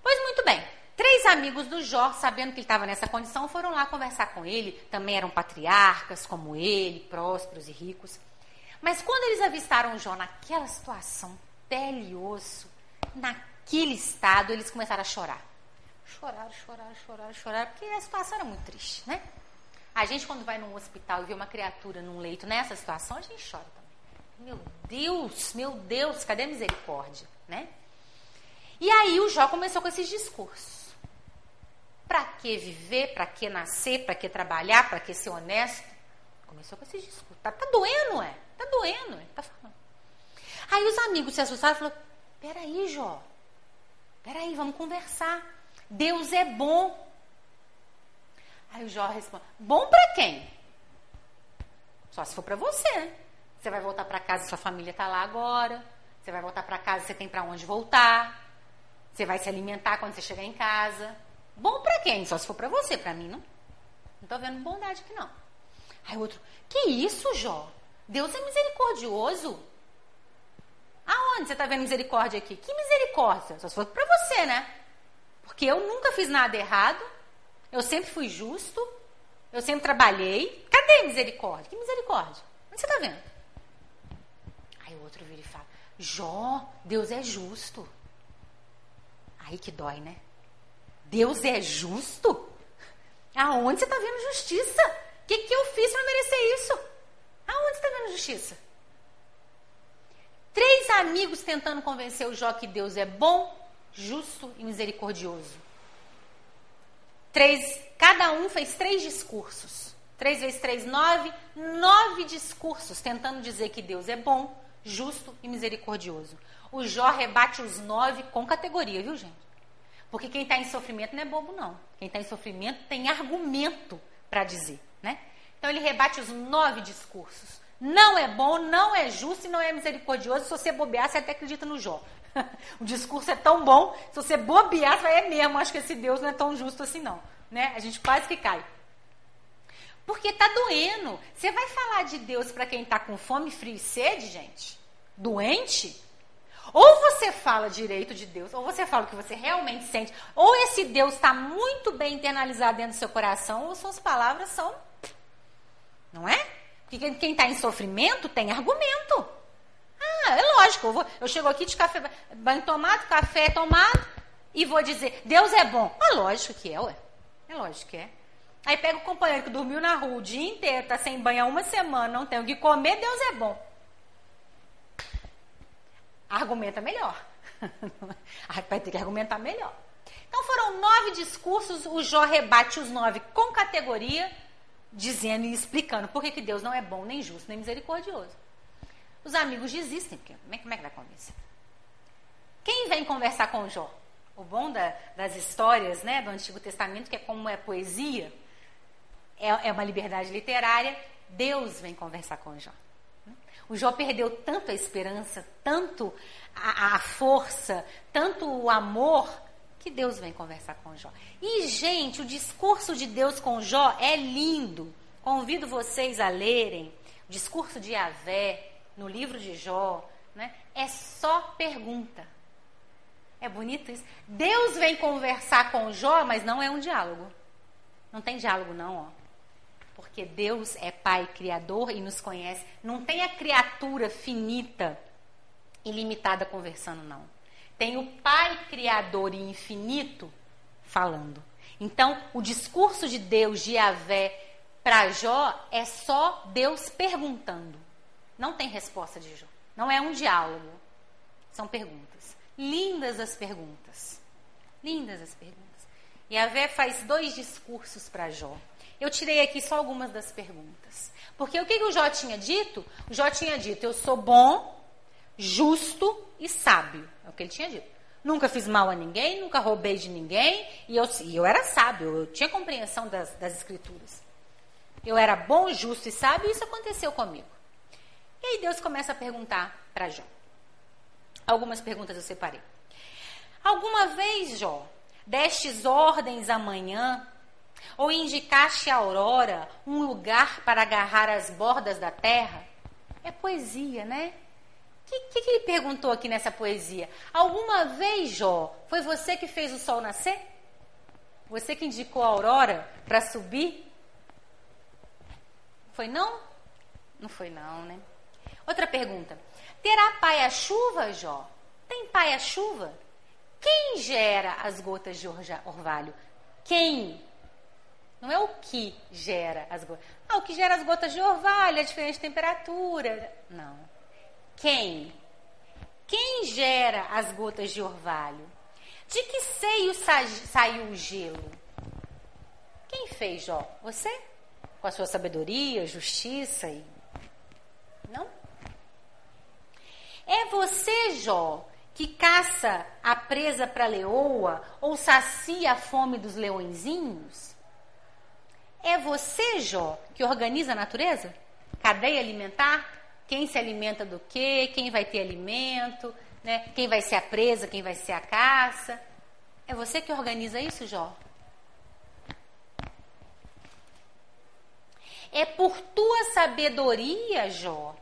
Pois muito bem. Três amigos do Jó, sabendo que ele estava nessa condição, foram lá conversar com ele. Também eram patriarcas como ele, prósperos e ricos. Mas quando eles avistaram Jó naquela situação, pele e osso, naquele estado, eles começaram a chorar. Choraram, choraram, choraram, choraram, porque a situação era muito triste, né? A gente, quando vai num hospital e vê uma criatura num leito nessa situação, a gente chora também. Meu Deus, meu Deus, cadê a misericórdia, né? E aí o Jó começou com esses discursos. Para que viver? Para que nascer? Para que trabalhar? Para que ser honesto? Começou com esse discurso. Tá, tá doendo, é? Tá doendo, é? Tá falando. Aí os amigos se assustaram e falaram: Peraí, Jó, peraí, vamos conversar. Deus é bom. Aí o Jó responde: Bom para quem? Só se for para você. Né? Você vai voltar para casa, sua família está lá agora. Você vai voltar para casa, você tem para onde voltar. Você vai se alimentar quando você chegar em casa. Bom para quem? Só se for para você, para mim não. Não tô vendo bondade aqui não. Aí outro: Que isso, Jó? Deus é misericordioso. Aonde você está vendo misericórdia aqui? Que misericórdia? Só se for para você, né? Porque eu nunca fiz nada errado. Eu sempre fui justo. Eu sempre trabalhei. Cadê misericórdia? Que misericórdia? Onde você está vendo? Aí o outro vira e fala: Jó, Deus é justo. Aí que dói, né? Deus é justo? Aonde você está vendo justiça? O que, que eu fiz para merecer isso? Aonde você está vendo justiça? Três amigos tentando convencer o Jó que Deus é bom, justo e misericordioso. Três, cada um fez três discursos. Três vezes três, nove. Nove discursos tentando dizer que Deus é bom, justo e misericordioso. O Jó rebate os nove com categoria, viu, gente? Porque quem está em sofrimento não é bobo, não. Quem está em sofrimento tem argumento para dizer, né? Então ele rebate os nove discursos. Não é bom, não é justo e não é misericordioso. Se você bobear, você até acredita no Jó. o discurso é tão bom, se você bobear, você é mesmo, acho que esse Deus não é tão justo assim não. Né? A gente quase que cai. Porque tá doendo. Você vai falar de Deus para quem está com fome, frio e sede, gente? Doente? Ou você fala direito de Deus, ou você fala o que você realmente sente, ou esse Deus está muito bem internalizado dentro do seu coração, ou suas palavras são. Não é? Porque quem está em sofrimento tem argumento. Ah, é lógico. Eu, vou, eu chego aqui de café, banho tomado, café tomado, e vou dizer, Deus é bom. Ah, lógico que é, ué. É lógico que é. Aí pega o companheiro que dormiu na rua o dia inteiro, tá sem banho há uma semana, não tem o que comer, Deus é bom. Argumenta melhor. Vai ter que argumentar melhor. Então foram nove discursos, o Jó rebate os nove com categoria dizendo e explicando por que, que Deus não é bom, nem justo, nem misericordioso. Os amigos desistem, porque como é, como é que vai convencer? Quem vem conversar com Jó? O bom da, das histórias né, do Antigo Testamento, que é como é poesia, é, é uma liberdade literária, Deus vem conversar com Jó. O Jó perdeu tanto a esperança, tanto a, a força, tanto o amor, que Deus vem conversar com Jó. E, gente, o discurso de Deus com Jó é lindo. Convido vocês a lerem o discurso de Yahvé no livro de Jó. Né? É só pergunta. É bonito isso? Deus vem conversar com Jó, mas não é um diálogo. Não tem diálogo, não, ó. Porque Deus é Pai Criador e nos conhece. Não tem a criatura finita, ilimitada conversando, não. Tem o Pai Criador e Infinito falando. Então, o discurso de Deus, de Yahvé, para Jó é só Deus perguntando. Não tem resposta de Jó. Não é um diálogo. São perguntas. Lindas as perguntas. Lindas as perguntas. Yahvé faz dois discursos para Jó. Eu tirei aqui só algumas das perguntas. Porque o que, que o Jó tinha dito? O Jó tinha dito: Eu sou bom, justo e sábio. É o que ele tinha dito. Nunca fiz mal a ninguém, nunca roubei de ninguém, e eu, e eu era sábio, eu tinha compreensão das, das escrituras. Eu era bom, justo e sábio, e isso aconteceu comigo. E aí Deus começa a perguntar para Jó. Algumas perguntas eu separei. Alguma vez, Jó, destes ordens amanhã, ou indicaste a aurora um lugar para agarrar as bordas da terra? É poesia, né? O que, que, ele perguntou aqui nessa poesia? Alguma vez, Jó, foi você que fez o sol nascer? Você que indicou a aurora para subir? Foi não? Não foi não, né? Outra pergunta. Terá pai a chuva, Jó? Tem pai a chuva? Quem gera as gotas de orvalho? Quem? Não é o que gera as gotas. Ah, o que gera as gotas de orvalho, a é diferente temperatura. Não. Quem? Quem gera as gotas de orvalho? De que seio sa saiu o gelo? Quem fez, Jó? Você? Com a sua sabedoria, justiça e. Não? É você, Jó, que caça a presa para a leoa ou sacia a fome dos leõezinhos? É você, Jó, que organiza a natureza? Cadeia alimentar? Quem se alimenta do quê? Quem vai ter alimento? Né? Quem vai ser a presa? Quem vai ser a caça? É você que organiza isso, Jó? É por tua sabedoria, Jó,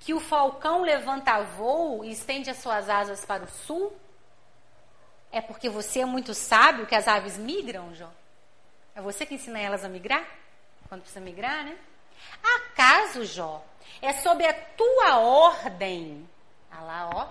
que o falcão levanta voo e estende as suas asas para o sul? É porque você é muito sábio que as aves migram, Jó? É você que ensina elas a migrar? Quando precisa migrar, né? Acaso, Jó, é sob a tua ordem, ah lá, ó,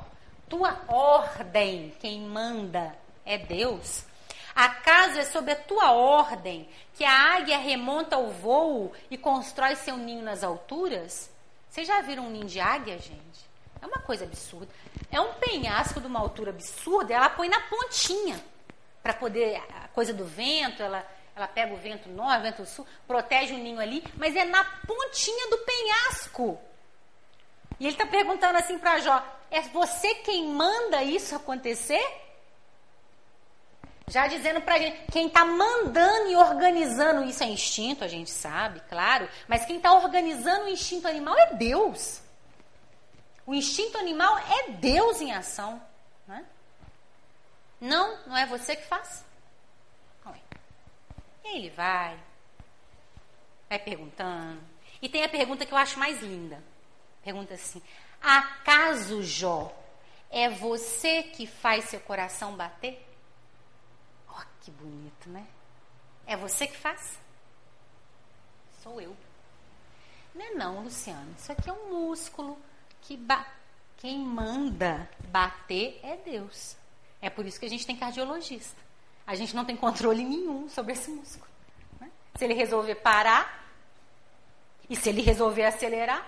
tua ordem, quem manda é Deus. Acaso é sob a tua ordem que a águia remonta o voo e constrói seu ninho nas alturas? Vocês já viram um ninho de águia, gente? É uma coisa absurda. É um penhasco de uma altura absurda, ela põe na pontinha para poder a coisa do vento, ela ela pega o vento norte, o vento sul, protege o ninho ali, mas é na pontinha do penhasco. E ele está perguntando assim para Jó: é você quem manda isso acontecer? Já dizendo para gente, quem está mandando e organizando isso é instinto, a gente sabe, claro, mas quem está organizando o instinto animal é Deus. O instinto animal é Deus em ação. Né? Não, não é você que faz. E aí ele vai, vai perguntando. E tem a pergunta que eu acho mais linda. Pergunta assim: Acaso, Jó, é você que faz seu coração bater? Que bonito, né? É você que faz? Sou eu. Não é não, Luciano. Isso aqui é um músculo que ba... quem manda bater é Deus. É por isso que a gente tem cardiologista. A gente não tem controle nenhum sobre esse músculo. Né? Se ele resolver parar e se ele resolver acelerar,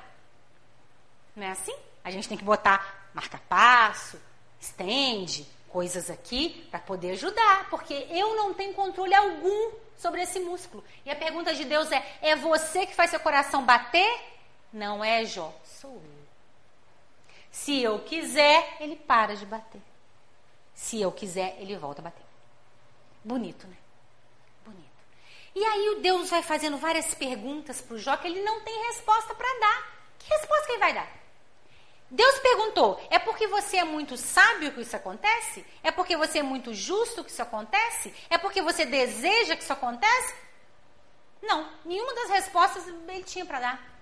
não é assim? A gente tem que botar marca-passo, estende, coisas aqui para poder ajudar, porque eu não tenho controle algum sobre esse músculo. E a pergunta de Deus é: é você que faz seu coração bater? Não é, Jó, sou eu. Se eu quiser, ele para de bater. Se eu quiser, ele volta a bater. Bonito, né? Bonito. E aí o Deus vai fazendo várias perguntas para o Jó que ele não tem resposta para dar. Que resposta que ele vai dar? Deus perguntou: é porque você é muito sábio que isso acontece? É porque você é muito justo que isso acontece? É porque você deseja que isso acontece? Não, nenhuma das respostas ele tinha para dar.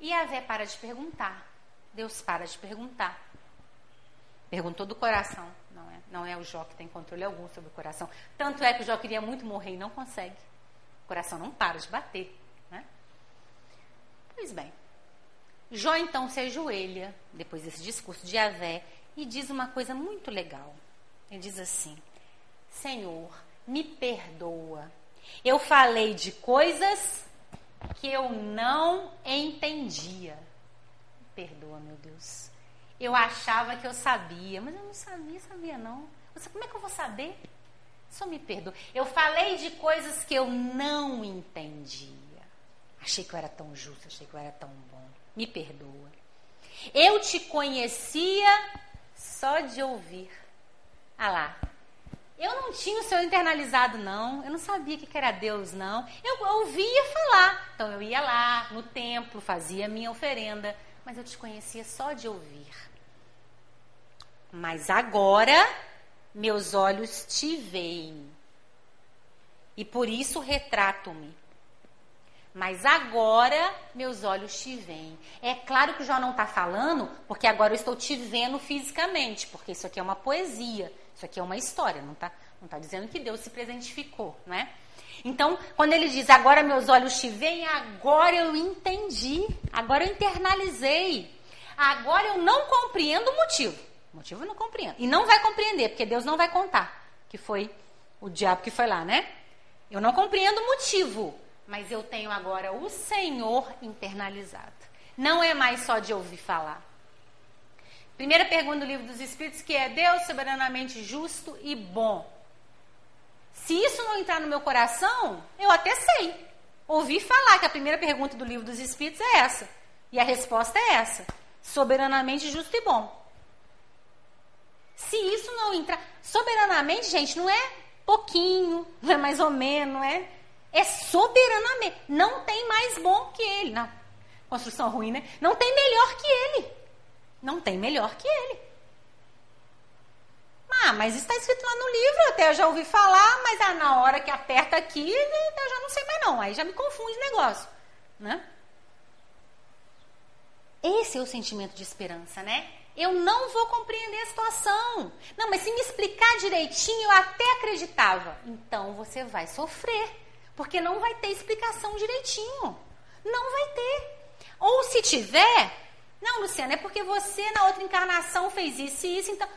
E a Vé para de perguntar. Deus para de perguntar. Perguntou do coração. Não é, o Jó que tem controle algum sobre o coração. Tanto é que o Jó queria muito morrer e não consegue. O coração não para de bater. Né? Pois bem. Jó então se ajoelha, depois desse discurso de Avé, e diz uma coisa muito legal. Ele diz assim: Senhor, me perdoa. Eu falei de coisas que eu não entendia. Perdoa, meu Deus. Eu achava que eu sabia, mas eu não sabia, sabia não. Você, como é que eu vou saber? Só me perdoa. Eu falei de coisas que eu não entendia. Achei que eu era tão justo, achei que eu era tão bom me perdoa. Eu te conhecia só de ouvir. Ah lá. Eu não tinha o seu internalizado, não. Eu não sabia que era Deus, não. Eu ouvia falar. Então eu ia lá no templo, fazia minha oferenda. Mas eu te conhecia só de ouvir. Mas agora meus olhos te veem. E por isso retrato-me mas agora meus olhos te veem. É claro que Jó não está falando, porque agora eu estou te vendo fisicamente, porque isso aqui é uma poesia, isso aqui é uma história, não está não tá dizendo que Deus se presentificou, né? Então, quando ele diz agora meus olhos te veem, agora eu entendi, agora eu internalizei, agora eu não compreendo o motivo. O motivo eu não compreendo. E não vai compreender, porque Deus não vai contar que foi o diabo que foi lá, né? Eu não compreendo o motivo, mas eu tenho agora o Senhor internalizado. Não é mais só de ouvir falar. Primeira pergunta do livro dos Espíritos, que é Deus soberanamente justo e bom. Se isso não entrar no meu coração, eu até sei. Ouvi falar que a primeira pergunta do livro dos Espíritos é essa. E a resposta é essa. soberanamente justo e bom. Se isso não entrar. Soberanamente, gente, não é pouquinho, não é mais ou menos, não é. É soberanamente. Não tem mais bom que ele. Não. Construção ruim, né? Não tem melhor que ele. Não tem melhor que ele. Ah, mas está escrito lá no livro, até eu já ouvi falar, mas ah, na hora que aperta aqui, eu já não sei mais não. Aí já me confunde o negócio, né? Esse é o sentimento de esperança, né? Eu não vou compreender a situação. Não, mas se me explicar direitinho, eu até acreditava. Então você vai sofrer, porque não vai ter explicação direitinho. Não vai ter. Ou se tiver, não, Luciana, é porque você na outra encarnação fez isso e isso, então.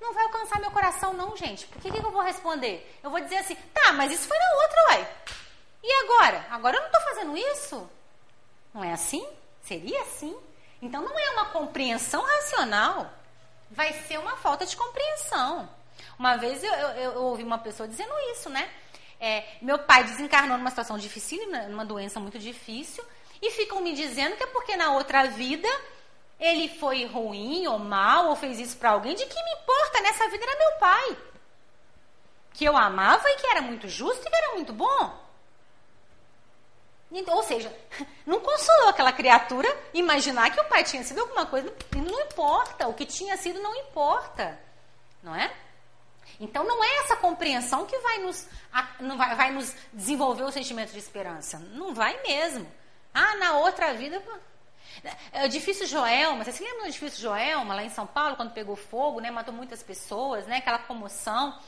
Não vai alcançar meu coração, não, gente. Por que, que eu vou responder? Eu vou dizer assim, tá, mas isso foi na outra, uai. E agora? Agora eu não estou fazendo isso? Não é assim? Seria assim? Então não é uma compreensão racional, vai ser uma falta de compreensão. Uma vez eu, eu, eu ouvi uma pessoa dizendo isso, né? É, meu pai desencarnou numa situação difícil, numa doença muito difícil, e ficam me dizendo que é porque na outra vida ele foi ruim ou mal ou fez isso para alguém. De que me importa? Nessa vida era meu pai, que eu amava e que era muito justo e que era muito bom. Ou seja, não consolou aquela criatura imaginar que o pai tinha sido alguma coisa, não importa, o que tinha sido não importa, não é? Então não é essa compreensão que vai nos, vai, vai nos desenvolver o sentimento de esperança. Não vai mesmo. Ah, na outra vida. É o edifício Joelma, vocês se lembram do edifício Joelma, lá em São Paulo, quando pegou fogo, né? Matou muitas pessoas, né? Aquela comoção.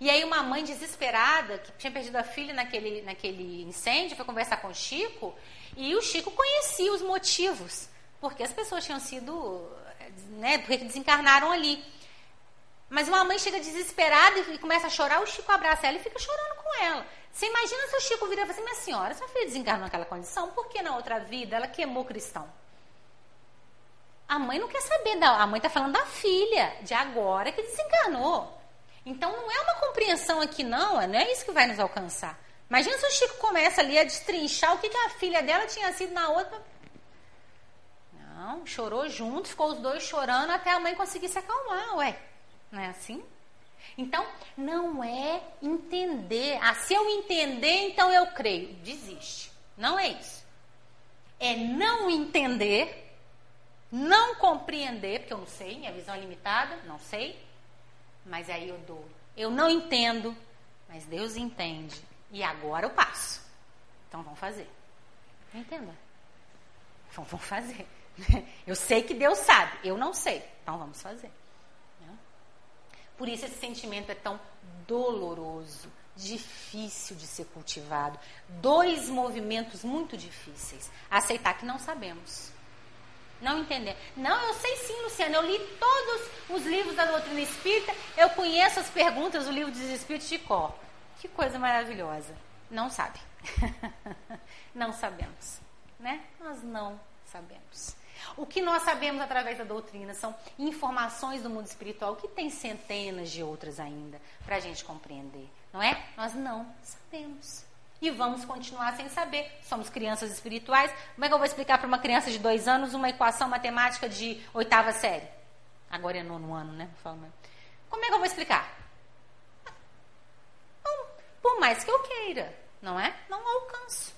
E aí uma mãe desesperada, que tinha perdido a filha naquele, naquele incêndio, foi conversar com o Chico, e o Chico conhecia os motivos, porque as pessoas tinham sido, né, porque desencarnaram ali. Mas uma mãe chega desesperada e começa a chorar, o Chico abraça ela e fica chorando com ela. Você imagina se o Chico vira e fala assim, minha senhora, sua filha desencarnou naquela condição, por que na outra vida ela queimou cristão? A mãe não quer saber, da, a mãe está falando da filha, de agora que desencarnou. Então não é uma compreensão aqui, não, não é isso que vai nos alcançar. Imagina se o Chico começa ali a destrinchar o que, que a filha dela tinha sido na outra. Não, chorou junto, ficou os dois chorando até a mãe conseguir se acalmar, ué. Não é assim? Então, não é entender. Ah, se eu entender, então eu creio. Desiste. Não é isso. É não entender, não compreender, porque eu não sei, minha visão é limitada, não sei mas aí eu dou. Eu não entendo, mas Deus entende. E agora eu passo. Então vamos fazer. Entenda? Então vamos fazer. Eu sei que Deus sabe, eu não sei. Então vamos fazer. Né? Por isso esse sentimento é tão doloroso, difícil de ser cultivado. Dois movimentos muito difíceis. Aceitar que não sabemos. Não entender. Não, eu sei sim, Luciana. Eu li todos os livros da doutrina espírita. Eu conheço as perguntas do livro dos espíritos de cor. Que coisa maravilhosa. Não sabe. não sabemos. Né? Nós não sabemos. O que nós sabemos através da doutrina são informações do mundo espiritual que tem centenas de outras ainda para a gente compreender, não é? Nós não sabemos e vamos continuar sem saber. Somos crianças espirituais. Como é que eu vou explicar para uma criança de dois anos uma equação matemática de oitava série? Agora é nono ano, né? Como é que eu vou explicar? por mais que eu queira, não é? Não alcanço.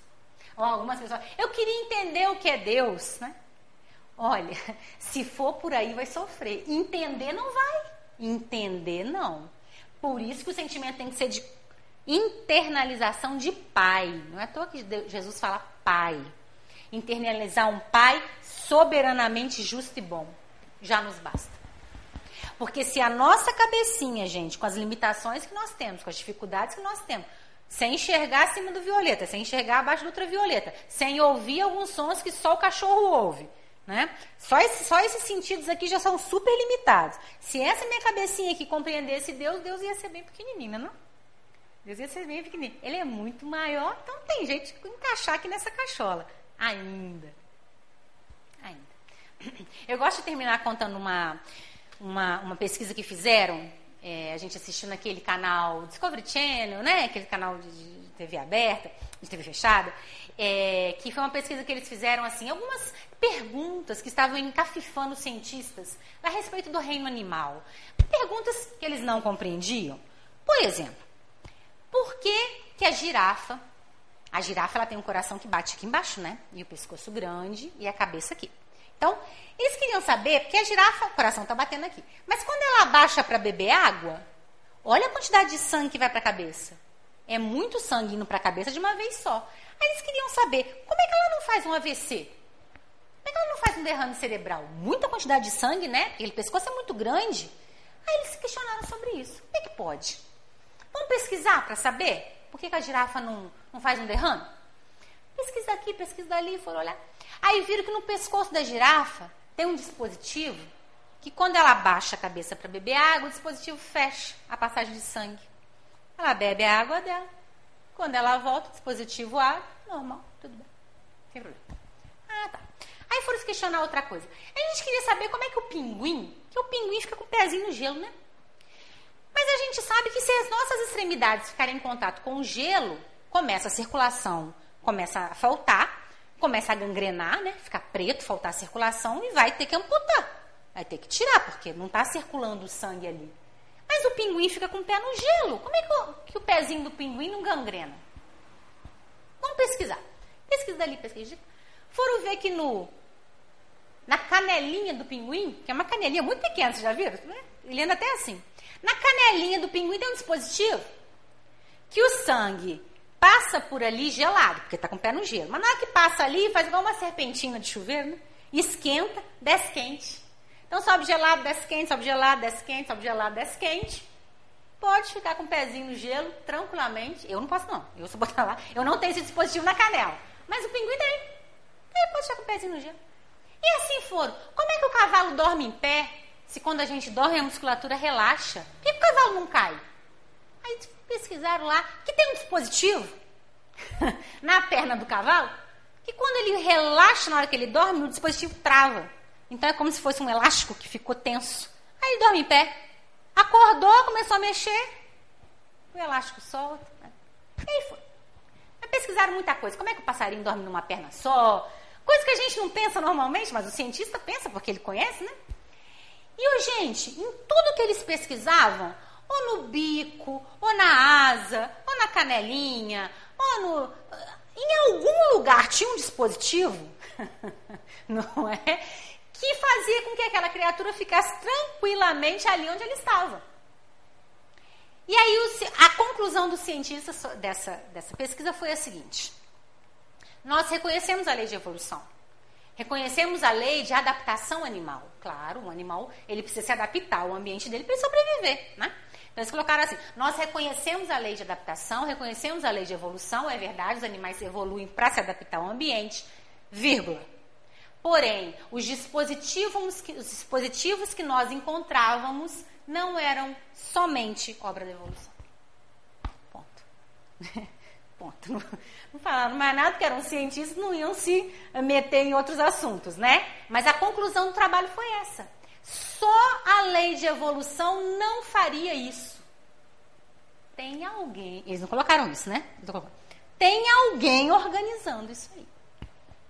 Ou algumas pessoas, eu queria entender o que é Deus, né? Olha, se for por aí vai sofrer. Entender não vai. Entender não. Por isso que o sentimento tem que ser de internalização de pai. Não é à toa que Jesus fala pai. Internalizar um pai soberanamente justo e bom. Já nos basta. Porque se a nossa cabecinha, gente, com as limitações que nós temos, com as dificuldades que nós temos, sem enxergar acima do violeta, sem enxergar abaixo do ultravioleta, sem ouvir alguns sons que só o cachorro ouve, né? Só, esse, só esses sentidos aqui já são super limitados. Se essa minha cabecinha aqui compreendesse Deus, Deus ia ser bem pequenininha, não? Ia ser bem pequenininho. Ele é muito maior, então tem jeito de encaixar aqui nessa cachola. Ainda. Ainda. Eu gosto de terminar contando uma, uma, uma pesquisa que fizeram. É, a gente assistiu naquele canal Discovery Channel, né? Aquele canal de, de TV aberta, de TV fechada. É, que foi uma pesquisa que eles fizeram assim, algumas perguntas que estavam encafifando cientistas a respeito do reino animal. Perguntas que eles não compreendiam. Por exemplo, por que, que a girafa, a girafa ela tem um coração que bate aqui embaixo, né? E o pescoço grande e a cabeça aqui. Então, eles queriam saber, porque a girafa, o coração está batendo aqui. Mas quando ela abaixa para beber água, olha a quantidade de sangue que vai para a cabeça. É muito sangue indo para a cabeça de uma vez só. Aí eles queriam saber, como é que ela não faz um AVC? Como é que ela não faz um derrame cerebral? Muita quantidade de sangue, né? Porque o pescoço é muito grande. Aí eles se questionaram sobre isso. Como é que pode? Vamos pesquisar para saber por que, que, a girafa não, não faz um derrame? Pesquisa aqui, pesquisa dali, foram olhar. Aí viram que no pescoço da girafa tem um dispositivo que quando ela abaixa a cabeça para beber água, o dispositivo fecha a passagem de sangue. Ela bebe a água dela. Quando ela volta, o dispositivo abre, normal, tudo bem. Sem problema. Ah, tá. Aí foram se questionar outra coisa. A gente queria saber como é que o pinguim, que o pinguim fica com o pezinho no gelo, né? Mas a gente sabe que se as nossas extremidades ficarem em contato com o gelo, começa a circulação, começa a faltar, começa a gangrenar, né? Ficar preto, faltar a circulação e vai ter que amputar. Vai ter que tirar, porque não está circulando o sangue ali. Mas o pinguim fica com o pé no gelo. Como é que o, que o pezinho do pinguim não gangrena? Vamos pesquisar. Pesquisa dali, pesquisa. Foram ver que no na canelinha do pinguim, que é uma canelinha muito pequena, vocês já viram? Ele anda até assim. Na canelinha do pinguim tem um dispositivo que o sangue passa por ali gelado, porque está com o pé no gelo. Mas na hora que passa ali, faz igual uma serpentina de chuveiro, né? Esquenta, desce quente. Então sobe gelado, desce quente, sobe gelado, desce quente, sobe gelado, desce quente. Pode ficar com o pezinho no gelo tranquilamente. Eu não posso, não. Eu só botar lá. Eu não tenho esse dispositivo na canela. Mas o pinguim tem. Ele pode ficar com o pezinho no gelo. E assim foram. Como é que o cavalo dorme em pé se quando a gente dorme a musculatura relaxa? Por que o cavalo não cai? Aí pesquisaram lá que tem um dispositivo na perna do cavalo que quando ele relaxa na hora que ele dorme, o dispositivo trava. Então é como se fosse um elástico que ficou tenso. Aí ele dorme em pé. Acordou, começou a mexer. O elástico solta. Né? E aí foi. Mas pesquisaram muita coisa. Como é que o passarinho dorme numa perna só? Coisa que a gente não pensa normalmente, mas o cientista pensa porque ele conhece, né? E, gente, em tudo que eles pesquisavam, ou no bico, ou na asa, ou na canelinha, ou no. Em algum lugar tinha um dispositivo, não é? Que fazia com que aquela criatura ficasse tranquilamente ali onde ele estava. E aí a conclusão do cientista dessa, dessa pesquisa foi a seguinte: nós reconhecemos a lei de evolução. Reconhecemos a lei de adaptação animal. Claro, um animal ele precisa se adaptar ao ambiente dele para ele sobreviver, né? Então eles colocaram assim: nós reconhecemos a lei de adaptação, reconhecemos a lei de evolução, é verdade, os animais evoluem para se adaptar ao ambiente, vírgula. Porém, os dispositivos, que, os dispositivos que nós encontrávamos não eram somente obra da evolução. Ponto. Ponto. Não, não falaram mais nada, porque eram cientistas, não iam se meter em outros assuntos, né? Mas a conclusão do trabalho foi essa. Só a lei de evolução não faria isso. Tem alguém. Eles não colocaram isso, né? Tem alguém organizando isso aí.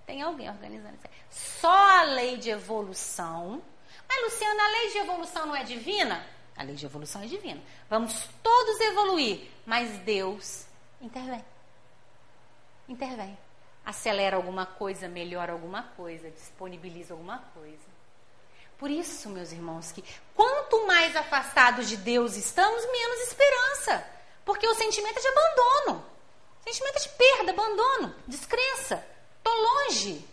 Tem alguém organizando isso aí. Só a lei de evolução. Mas, Luciana, a lei de evolução não é divina? A lei de evolução é divina. Vamos todos evoluir, mas Deus intervém intervém. Acelera alguma coisa, melhora alguma coisa, disponibiliza alguma coisa. Por isso, meus irmãos, que quanto mais afastados de Deus estamos, menos esperança. Porque o sentimento é de abandono. Sentimento é de perda, abandono, descrença. Estou longe.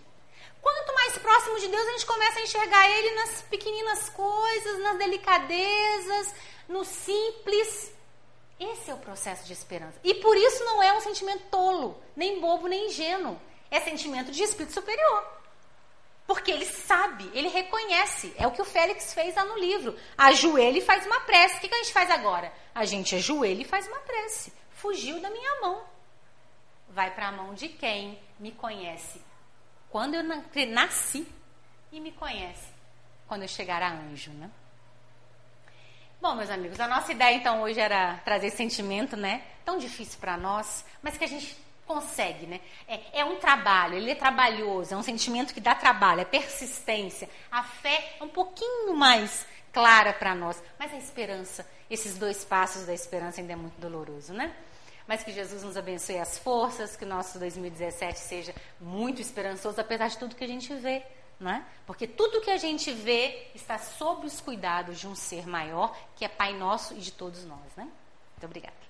Quanto mais próximo de Deus a gente começa a enxergar Ele nas pequeninas coisas, nas delicadezas, no simples, esse é o processo de esperança. E por isso não é um sentimento tolo, nem bobo, nem ingênuo. É sentimento de espírito superior. Porque ele sabe, ele reconhece. É o que o Félix fez lá no livro. Ajoelha e faz uma prece. O que a gente faz agora? A gente ajoelha e faz uma prece. Fugiu da minha mão. Vai para a mão de quem me conhece quando eu nasci e me conhece quando eu chegar a anjo, né? Bom, meus amigos, a nossa ideia então hoje era trazer esse sentimento, né? Tão difícil para nós, mas que a gente consegue, né? É, é, um trabalho, ele é trabalhoso, é um sentimento que dá trabalho, é persistência. A fé é um pouquinho mais clara para nós, mas a esperança, esses dois passos da esperança ainda é muito doloroso, né? Mas que Jesus nos abençoe as forças, que o nosso 2017 seja muito esperançoso, apesar de tudo que a gente vê, não é? Porque tudo que a gente vê está sob os cuidados de um ser maior, que é Pai nosso e de todos nós, né? Muito obrigada.